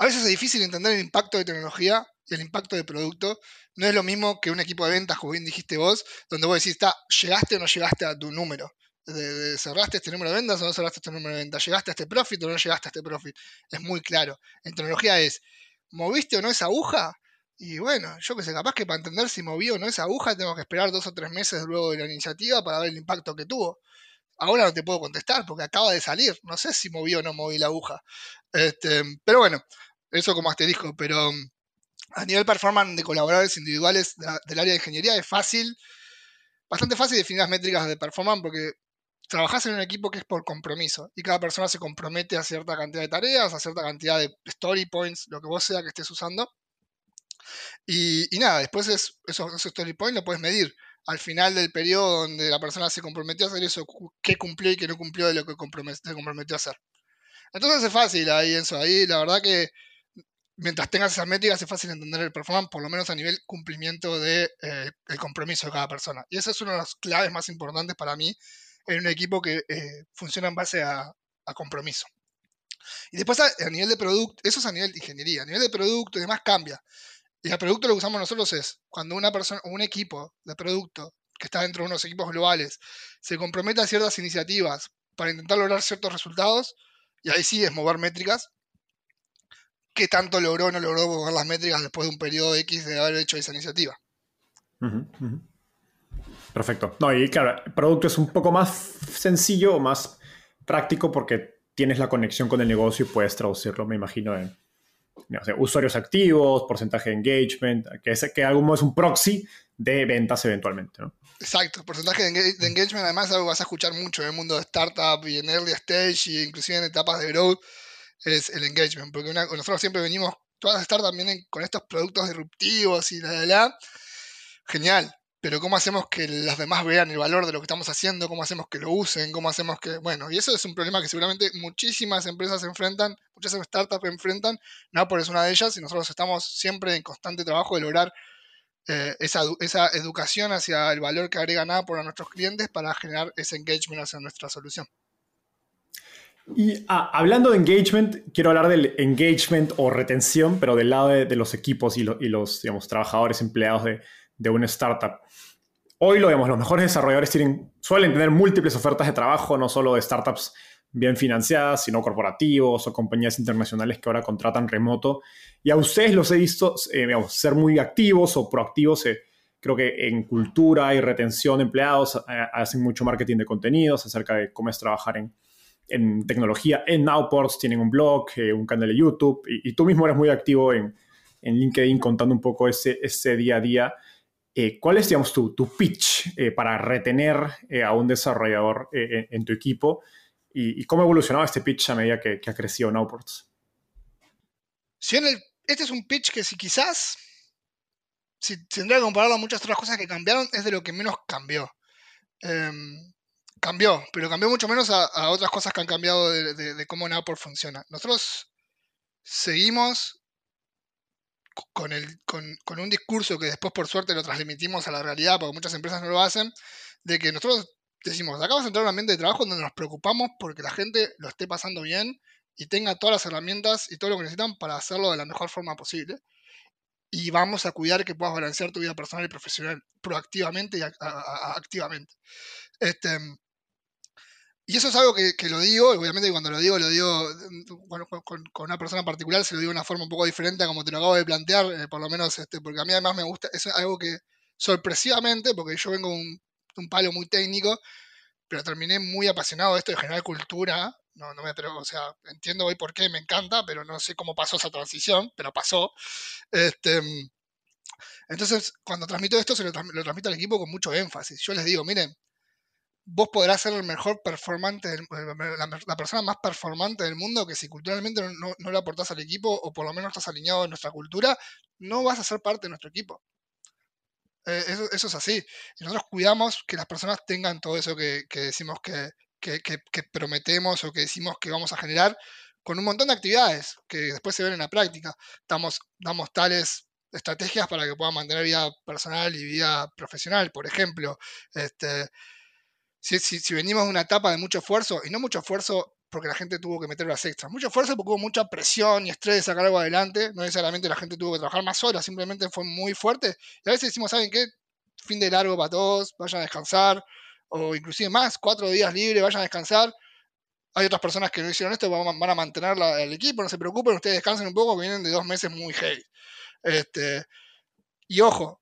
a veces es difícil entender el impacto de tecnología y el impacto de producto. No es lo mismo que un equipo de ventas, como bien dijiste vos, donde vos decís, está, ¿llegaste o no llegaste a tu número? ¿Cerraste este número de ventas o no cerraste este número de ventas? ¿Llegaste a este profit o no llegaste a este profit? Es muy claro. En tecnología es, ¿moviste o no esa aguja? Y bueno, yo que sé, capaz que para entender si moví o no esa aguja tengo que esperar dos o tres meses luego de la iniciativa para ver el impacto que tuvo. Ahora no te puedo contestar porque acaba de salir. No sé si moví o no moví la aguja. Este, pero bueno, eso como asterisco, pero mm, a nivel performance de colaboradores individuales del área de ingeniería es fácil, bastante fácil definir las métricas de performance porque trabajas en un equipo que es por compromiso y cada persona se compromete a cierta cantidad de tareas, a cierta cantidad de story points, lo que vos sea que estés usando. Y, nada, después es, esos, story points lo puedes medir al final del periodo donde la persona se comprometió a hacer eso, qué cumplió y qué no cumplió de lo que se comprometió a hacer. Entonces es fácil ahí, eso. Ahí la verdad que mientras tengas esas métricas es fácil entender el performance, por lo menos a nivel cumplimiento del de, eh, compromiso de cada persona. Y esa es una de las claves más importantes para mí en un equipo que eh, funciona en base a, compromiso. Y después a, nivel de producto, eso es a nivel de ingeniería, a nivel de producto y demás cambia. Y el producto lo que usamos nosotros es cuando una persona, un equipo de producto que está dentro de unos equipos globales se compromete a ciertas iniciativas para intentar lograr ciertos resultados, y ahí sí es mover métricas, qué tanto logró o no logró mover las métricas después de un periodo X de haber hecho esa iniciativa. Perfecto. No, y claro, el producto es un poco más sencillo o más práctico porque tienes la conexión con el negocio y puedes traducirlo, me imagino, en usuarios activos, porcentaje de engagement, que, es, que algo es un proxy de ventas eventualmente. ¿no? Exacto, porcentaje de, engagement además es algo que vas a escuchar mucho en el mundo de startup y en early stage y inclusive en etapas de growth es el engagement, porque nosotros siempre venimos, todas las startups vienen con estos productos disruptivos y la, la, la, genial, pero ¿cómo hacemos que los demás vean el valor de lo que estamos haciendo? ¿Cómo hacemos que lo usen? ¿Cómo hacemos que...? Bueno, y eso es un problema que seguramente muchísimas empresas enfrentan, muchas startups enfrentan, por es una de ellas, y nosotros estamos siempre en constante trabajo de lograr eh, esa, esa, educación hacia el valor que agrega por a nuestros clientes para generar ese engagement hacia nuestra solución. Y ah, hablando de engagement, quiero hablar del engagement o retención, pero del lado de, los equipos y, y, los digamos, trabajadores empleados de, de una startup. Hoy lo vemos, los mejores desarrolladores suelen tener múltiples ofertas de trabajo, no solo de startups bien financiadas, sino corporativos o compañías internacionales que ahora contratan remoto. Y a ustedes los he visto eh, ser muy activos o proactivos. Eh, creo que en cultura y retención de empleados eh, hacen mucho marketing de contenidos acerca de cómo es trabajar en, en tecnología en Nowports. Tienen un blog, un canal de YouTube y, tú mismo eres muy activo en, en LinkedIn contando un poco ese, ese día a día. ¿Cuál es, digamos, tu, tu pitch para retener a un desarrollador en tu equipo? y, cómo ha evolucionado este pitch a medida que, ha crecido Nowports. Si este es un pitch que si quizás, si tendría que compararlo a muchas otras cosas que cambiaron, es de lo que menos cambió. Em, cambió, pero cambió mucho menos a, otras cosas que han cambiado de, cómo Nowport funciona. Nosotros seguimos con, el, con, con, un discurso que después por suerte lo transmitimos a la realidad, porque muchas empresas no lo hacen, de que nosotros decimos, acá vamos a entrar en un ambiente de trabajo donde nos preocupamos porque la gente lo esté pasando bien y tenga todas las herramientas y todo lo que necesitan para hacerlo de la mejor forma posible. Y vamos a cuidar que puedas balancear tu vida personal y profesional proactivamente y activamente. Este, y eso es algo que, lo digo, obviamente cuando lo digo, lo digo con, una persona particular, se lo digo de una forma un poco diferente a como te lo acabo de plantear, eh, por lo menos este, porque a mí además me gusta, es algo que sorpresivamente, porque yo vengo un un palo muy técnico, pero terminé muy apasionado de esto de generar cultura. No, no me, pero, o sea, entiendo hoy por qué me encanta, pero no sé cómo pasó esa transición, pero pasó. Este, entonces, cuando transmito esto, se lo, transmito al equipo con mucho énfasis. Yo les digo, miren, vos podrás ser el mejor performante, la, persona más performante del mundo, que si culturalmente no, le aportás al equipo, o por lo menos estás alineado en nuestra cultura, no vas a ser parte de nuestro equipo. Eh, eso, es así. Y nosotros cuidamos que las personas tengan todo eso que, decimos que, prometemos o que decimos que vamos a generar con un montón de actividades que después se ven en la práctica. Damos, damos tales estrategias para que puedan mantener vida personal y vida profesional. Por ejemplo, este, si, venimos de una etapa de mucho esfuerzo, y no mucho esfuerzo porque la gente tuvo que meter las extras. Mucho esfuerzo porque hubo mucha presión y estrés de sacar algo adelante. No necesariamente la gente tuvo que trabajar más horas, simplemente fue muy fuerte. Y a veces decimos, ¿saben qué? Fin de largo para todos, vayan a descansar. O inclusive más, cuatro días libres, vayan a descansar. Hay otras personas que no hicieron esto, van a mantener el equipo, no se preocupen, ustedes descansen un poco, que vienen de dos meses muy heavy. Este, y ojo,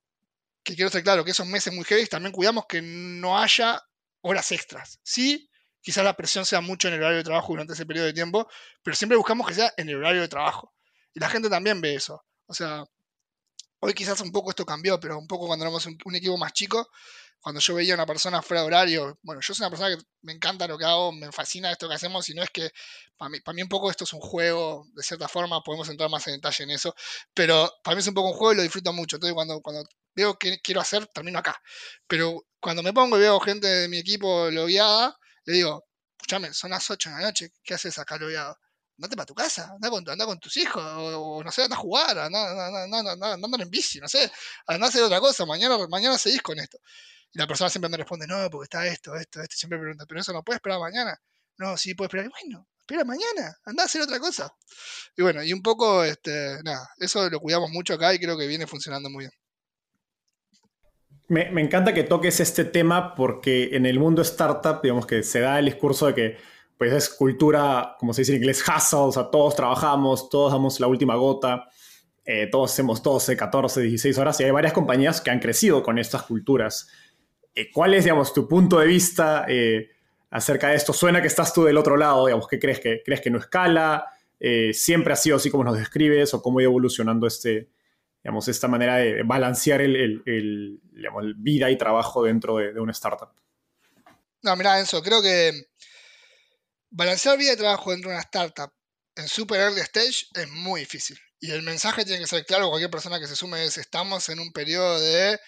que quiero ser claro, que esos meses muy heavy también cuidamos que no haya horas extras. Sí, quizás la presión sea mucho en el horario de trabajo durante ese periodo de tiempo, pero siempre buscamos que sea en el horario de trabajo. Y la gente también ve eso. O sea, hoy quizás un poco esto cambió, pero un poco cuando éramos un, equipo más chico, cuando yo veía a una persona fuera de horario, bueno, yo soy una persona que me encanta lo que hago, me fascina esto que hacemos, y no es que, para mí, para mí un poco esto es un juego, de cierta forma, podemos entrar más en detalle en eso, pero para mí es un poco un juego y lo disfruto mucho. Entonces, cuando, cuando veo que quiero hacer, termino acá. Pero cuando me pongo y veo gente de mi equipo logueada, le digo, escúchame, son las 8 de la noche, ¿qué haces acá logueado? Andate para tu casa, anda con, anda con tus hijos, o, no sé, anda a jugar, anda, en bici, no sé, anda a hacer otra cosa, mañana, mañana seguís con esto. Y la persona siempre me responde, no, porque está esto, esto, esto, siempre pregunta, pero eso no puede esperar mañana. No, sí puede esperar, bueno, espera mañana, anda a hacer otra cosa. Y bueno, y un poco, este, nada, eso lo cuidamos mucho acá y creo que viene funcionando muy bien. Me, encanta que toques este tema porque en el mundo startup, digamos que se da el discurso de que pues es cultura, como se dice en inglés, hustle, o sea, todos trabajamos, todos damos la última gota, eh, todos hacemos 12, 14, 16 horas y hay varias compañías que han crecido con estas culturas. Eh, ¿Cuál es, digamos, tu punto de vista eh, acerca de esto? Suena que estás tú del otro lado, digamos, ¿qué crees que, crees que no escala? ¿Siempre ha sido así como nos describes o cómo ha ido evolucionando este, digamos, esta manera de balancear el, vida y trabajo dentro de, una startup. No, mira, Enzo, creo que balancear vida y trabajo dentro de una startup en super early stage es muy difícil. Y el mensaje tiene que ser claro, cualquier persona que se sume es, estamos en un periodo de,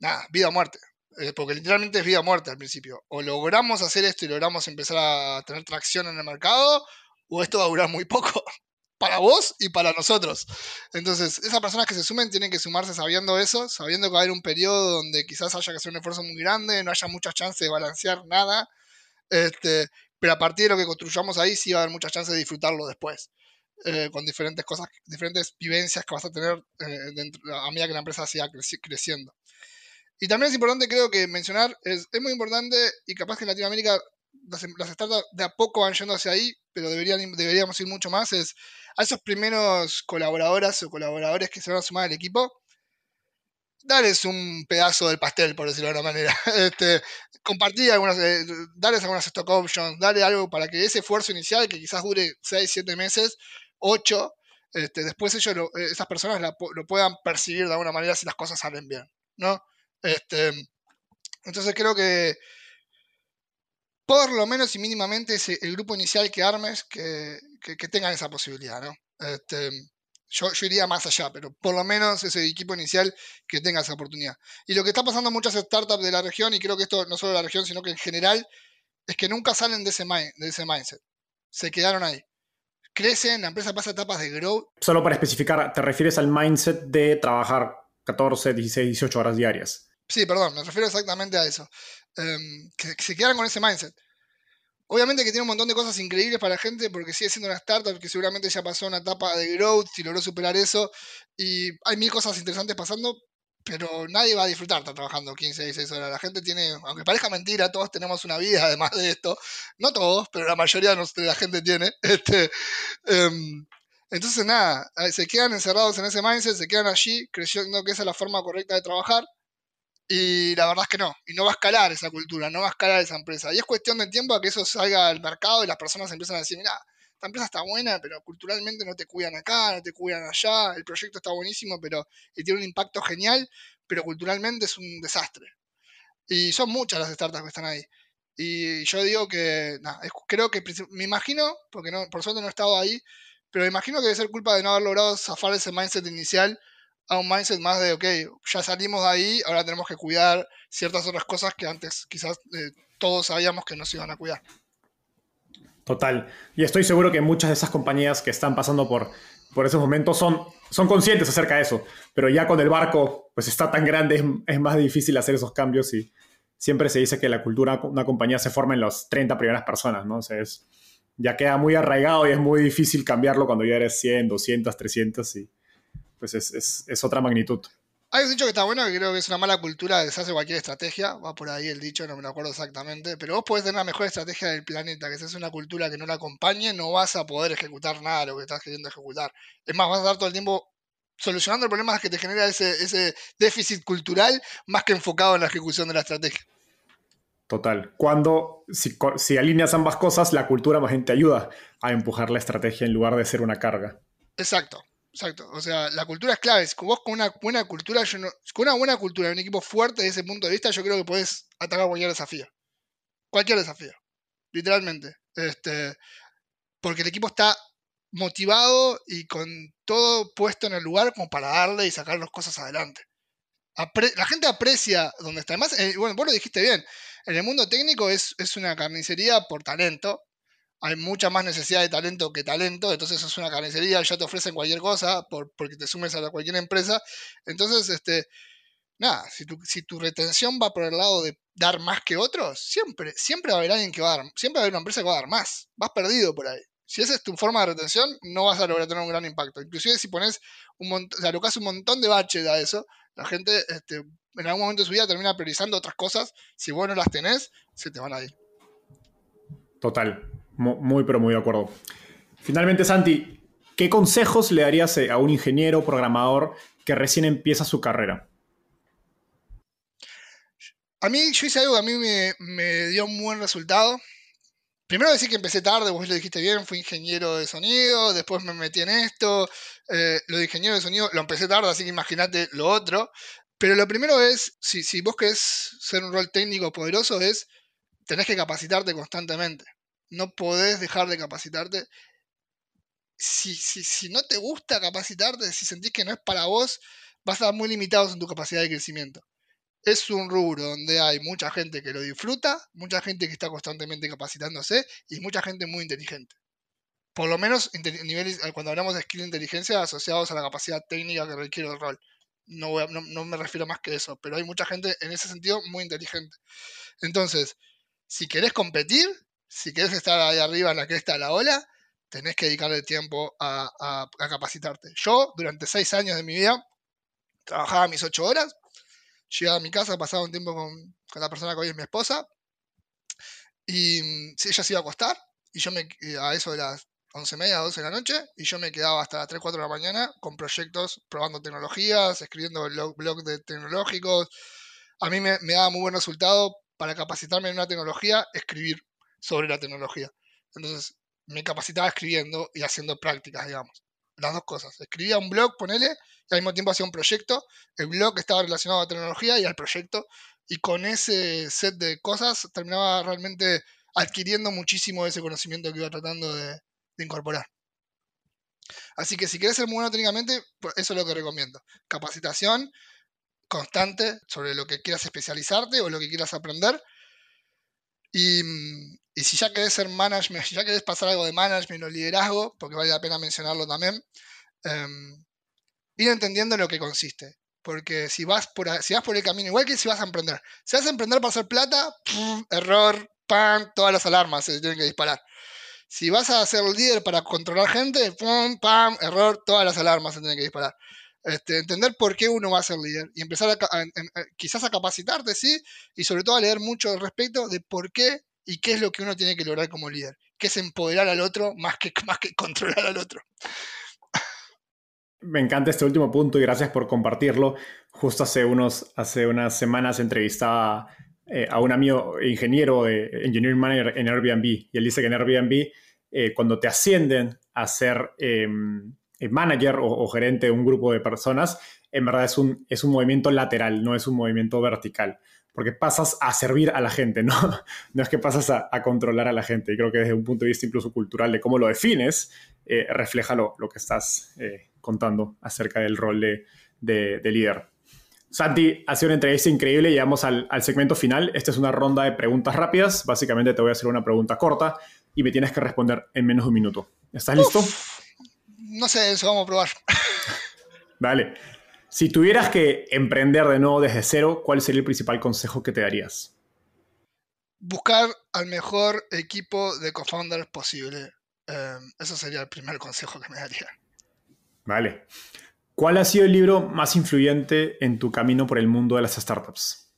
nada, vida o muerte. Eh, porque literalmente es vida o muerte al principio. O logramos hacer esto y logramos empezar a tener tracción en el mercado, o esto va a durar muy poco. para vos y para nosotros. Entonces, esas personas que se sumen tienen que sumarse sabiendo eso, sabiendo que va a haber un periodo donde quizás haya que hacer un esfuerzo muy grande, no haya mucha chance de balancear nada, este, pero a partir de lo que construyamos ahí sí va a haber mucha chance de disfrutarlo después. Eh, con diferentes cosas, diferentes vivencias que vas a tener eh, a medida que la empresa siga creciendo. Y también es importante, creo que mencionar, es, es muy importante y capaz que en Latinoamérica las, las, startups de a poco van yendo hacia ahí, pero deberían, deberíamos ir mucho más, es a esos primeros colaboradoras o colaboradores que se van a sumar al equipo, darles un pedazo del pastel, por decirlo de alguna manera. Este, compartir algunas, eh, darles algunas stock options, darle algo para que ese esfuerzo inicial, que quizás dure 6, 7 meses, 8, este, después ellos, eh, esas personas lo puedan percibir de alguna manera si las cosas salen bien, ¿no? Este, entonces creo que por lo menos y mínimamente el grupo inicial que armes que, tengan esa posibilidad, ¿no? Este, yo, iría más allá, pero por lo menos ese equipo inicial que tenga esa oportunidad. Y lo que está pasando en muchas startups de la región, y creo que esto no solo de la región, sino que en general, es que nunca salen de ese, de ese mindset. Se quedaron ahí. Crecen, la empresa pasa etapas de growth. Solo para especificar, ¿te refieres al mindset de trabajar 14, 16, 18 horas diarias? Sí, perdón, me refiero exactamente a eso. Em, que, se quedaran con ese mindset. Obviamente que tiene un montón de cosas increíbles para la gente porque sigue siendo una startup que seguramente ya pasó una etapa de growth y logró superar eso. Y hay mil cosas interesantes pasando, pero nadie va a disfrutar estar trabajando 15, 16 horas. La gente tiene, aunque parezca mentira, todos tenemos una vida además de esto. No todos, pero la mayoría de la gente tiene. Este, em, entonces, nada, se quedan encerrados en ese mindset, se quedan allí creyendo que esa es la forma correcta de trabajar. Y la verdad es que no, y no va a escalar esa cultura, no va a escalar esa empresa. Y es cuestión de tiempo a que eso salga al mercado y las personas empiezan a decir, mira, esta empresa está buena, pero culturalmente no te cuidan acá, no te cuidan allá, el proyecto está buenísimo, pero y tiene un impacto genial, pero culturalmente es un desastre. Y son muchas las startups que están ahí. Y yo digo que, creo que me imagino, porque por suerte no he estado ahí, pero me imagino que debe ser culpa de no haber logrado zafar ese mindset inicial a un mindset más de, ok, ya salimos de ahí, ahora tenemos que cuidar ciertas otras cosas que antes quizás eh, todos sabíamos que no se iban a cuidar. Total. Y estoy seguro que muchas de esas compañías que están pasando por, por esos momentos son, son conscientes acerca de eso. Pero ya con el barco, pues está tan grande, es, más difícil hacer esos cambios y siempre se dice que la cultura de una compañía se forma en las 30 primeras personas, ¿no? Es, ya queda muy arraigado y es muy difícil cambiarlo cuando ya eres 100, 200, 300 y pues es, otra magnitud. Hay un dicho que está bueno, que creo que es una mala cultura de hace cualquier estrategia, va por ahí el dicho, no me lo acuerdo exactamente, pero vos podés tener la mejor estrategia del planeta, que es una cultura que no la acompañe, no vas a poder ejecutar nada de lo que estás queriendo ejecutar. Es más, vas a estar todo el tiempo solucionando problemas que te genera ese, ese déficit cultural más que enfocado en la ejecución de la estrategia. Total. Cuando, si, si alineas ambas cosas, la cultura más gente ayuda a empujar la estrategia en lugar de ser una carga. Exacto. Exacto. O sea, la cultura es clave. Vos con una buena cultura, yo con una buena cultura, un equipo fuerte desde ese punto de vista, yo creo que podés atacar cualquier desafío. Cualquier desafío. Literalmente. Este, porque el equipo está motivado y con todo puesto en el lugar como para darle y sacar las cosas adelante. la gente aprecia donde está. Además, eh, bueno, vos lo dijiste bien. En el mundo técnico es, es una carnicería por talento hay mucha más necesidad de talento que talento, entonces es una carnicería, ya te ofrecen cualquier cosa por, porque te sumes a cualquier empresa. Entonces, este, nada, si tu, retención va por el lado de dar más que otros, siempre, siempre va a haber alguien que va a dar, siempre va a haber una empresa que va a dar más, vas perdido por ahí. Si esa es tu forma de retención, no vas a lograr tener un gran impacto. Inclusive si pones un montón, o sea, haces un montón de baches a eso, la gente este, en algún momento de su vida termina priorizando otras cosas, si vos no las tenés, se te van a ir. Total, muy, pero muy de acuerdo. Finalmente, Santi, ¿qué consejos le darías a un ingeniero programador que recién empieza su carrera? A mí, yo hice algo que a mí me, dio un buen resultado. Primero decir que empecé tarde, vos lo dijiste bien, fui ingeniero de sonido, después me metí en esto, eh, lo de ingeniero de sonido lo empecé tarde, así que imagínate lo otro. Pero lo primero es, si, si vos querés ser un rol técnico poderoso, es tenés que capacitarte constantemente no podés dejar de capacitarte. Si, si, si no te gusta capacitarte, si sentís que no es para vos, vas a estar muy limitados en tu capacidad de crecimiento. Es un rubro donde hay mucha gente que lo disfruta, mucha gente que está constantemente capacitándose y mucha gente muy inteligente. por lo menos niveles, cuando hablamos de skill inteligencia asociados a la capacidad técnica que requiere el rol. No, no, no, me refiero más que eso, pero hay mucha gente en ese sentido muy inteligente. Entonces, si querés competir, si querés estar ahí arriba en la cresta de la ola, tenés que dedicarle tiempo a, capacitarte. Yo, durante seis años de mi vida, trabajaba mis ocho horas, llegaba a mi casa, pasaba un tiempo con, la persona que hoy es mi esposa, y mm, ella se iba a acostar, y yo me, a eso de las once y media, 12 de la noche, y yo me quedaba hasta las 3, 4 de la mañana con proyectos, probando tecnologías, escribiendo blogs de tecnológicos. A mí me, me daba muy buen resultado para capacitarme en una tecnología, escribir sobre la tecnología. Entonces, me capacitaba escribiendo y haciendo prácticas, digamos. Las dos cosas. Escribía un blog, ponele, y al mismo tiempo hacía un proyecto. El blog estaba relacionado a tecnología y al proyecto. Y con ese set de cosas terminaba realmente adquiriendo muchísimo de ese conocimiento que iba tratando de, incorporar. Así que si quieres ser muy bueno técnicamente, pues eso es lo que recomiendo. Capacitación constante sobre lo que quieras especializarte o lo que quieras aprender. Y, mm, y si ya querés ser management, si ya querés pasar algo de management o liderazgo, porque vale la pena mencionarlo también, em, ir entendiendo lo que consiste. Porque si vas, por, si vas por el camino, igual que si vas a emprender, si vas a emprender para hacer plata, error, pam, todas las alarmas se tienen que disparar. Si vas a ser líder para controlar gente, pam, error, todas las alarmas se tienen que disparar. Este, entender por qué uno va a ser líder y empezar quizás a capacitarte, sí, y sobre todo a leer mucho al respecto de por qué y qué es lo que uno tiene que lograr como líder, que es empoderar al otro más que, más que controlar al otro. Me encanta este último punto y gracias por compartirlo. Justo hace, unos, hace unas semanas entrevistaba eh, a un amigo ingeniero, engineering manager en Airbnb, y él dice que en Airbnb, eh, cuando te ascienden a ser em, manager o, gerente de un grupo de personas, en verdad es un, es un movimiento lateral, no es un movimiento vertical porque pasas a servir a la gente, ¿no? No es que pasas a, controlar a la gente. Y creo que desde un punto de vista incluso cultural de cómo lo defines, eh, refleja lo, que estás eh, contando acerca del rol de, líder. Santi, ha sido una entrevista increíble. Llegamos al, segmento final. Esta es una ronda de preguntas rápidas. Básicamente te voy a hacer una pregunta corta y me tienes que responder en menos de un minuto. ¿Estás listo? No sé, eso vamos a probar. Vale. Si tuvieras que emprender de nuevo desde cero, ¿cuál sería el principal consejo que te darías? Buscar al mejor equipo de co-founders posible. Eh, eso sería el primer consejo que me daría. Vale. ¿Cuál ha sido el libro más influyente en tu camino por el mundo de las startups?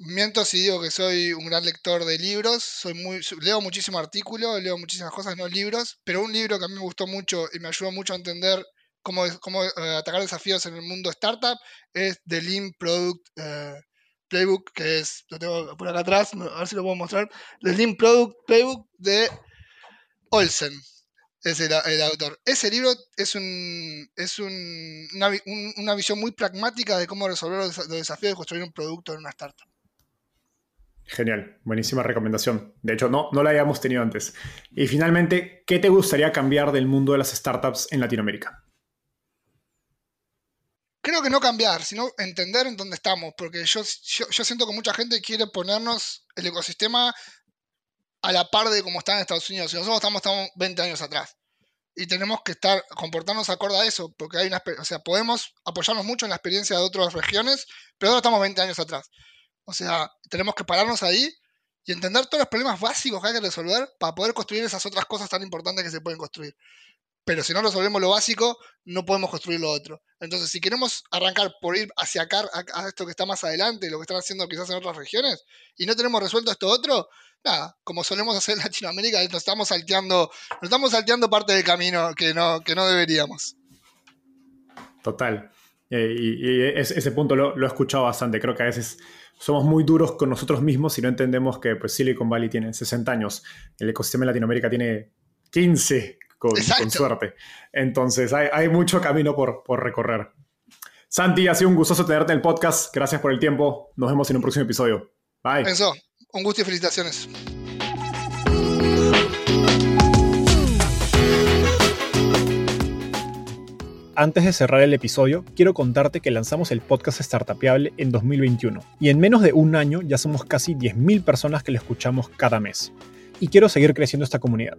Miento si digo que soy un gran lector de libros, soy muy, leo muchísimos artículos, leo muchísimas cosas, no libros, pero un libro que a mí me gustó mucho y me ayudó mucho a entender cómo, eh, atacar desafíos en el mundo startup es The Lean Product eh, Playbook, que es, lo tengo por acá atrás, a ver si lo puedo mostrar, The Lean Product Playbook de Olsen, es el, autor. Ese libro es, un, es un, una, visión muy pragmática de cómo resolver los, desafíos de construir un producto en una startup. Genial, buenísima recomendación. De hecho, no, no la habíamos tenido antes. Y finalmente, ¿qué te gustaría cambiar del mundo de las startups en Latinoamérica? Creo que no cambiar, sino entender en dónde estamos, porque yo, yo, siento que mucha gente quiere ponernos el ecosistema a la par de como está en Estados Unidos. Y nosotros estamos, estamos 20 años atrás. Y tenemos que estar, comportarnos acorde a eso, porque hay una, o sea, podemos apoyarnos mucho en la experiencia de otras regiones, pero ahora estamos 20 años atrás. O sea, tenemos que pararnos ahí y entender todos los problemas básicos que hay que resolver para poder construir esas otras cosas tan importantes que se pueden construir pero si no resolvemos lo básico, no podemos construir lo otro. Entonces, si queremos arrancar por ir hacia acá, a, esto que está más adelante, lo que están haciendo quizás en otras regiones, y no tenemos resuelto esto otro, nada, como solemos hacer en Latinoamérica, nos estamos salteando, nos estamos salteando parte del camino que no, que no deberíamos. Total. Eh, y, ese punto lo, he escuchado bastante. Creo que a veces somos muy duros con nosotros mismos y no entendemos que pues, Silicon Valley tiene 60 años, el ecosistema de Latinoamérica tiene 15, con, suerte. Entonces hay, mucho camino por, por, recorrer. Santi, ha sido un gustoso tenerte en el podcast. Gracias por el tiempo. Nos vemos en un próximo episodio. Bye. Eso, un gusto y felicitaciones. Antes de cerrar el episodio, quiero contarte que lanzamos el podcast Startupiable en 2021 y en menos de un año ya somos casi 10.000 personas que lo escuchamos cada mes. Y quiero seguir creciendo esta comunidad.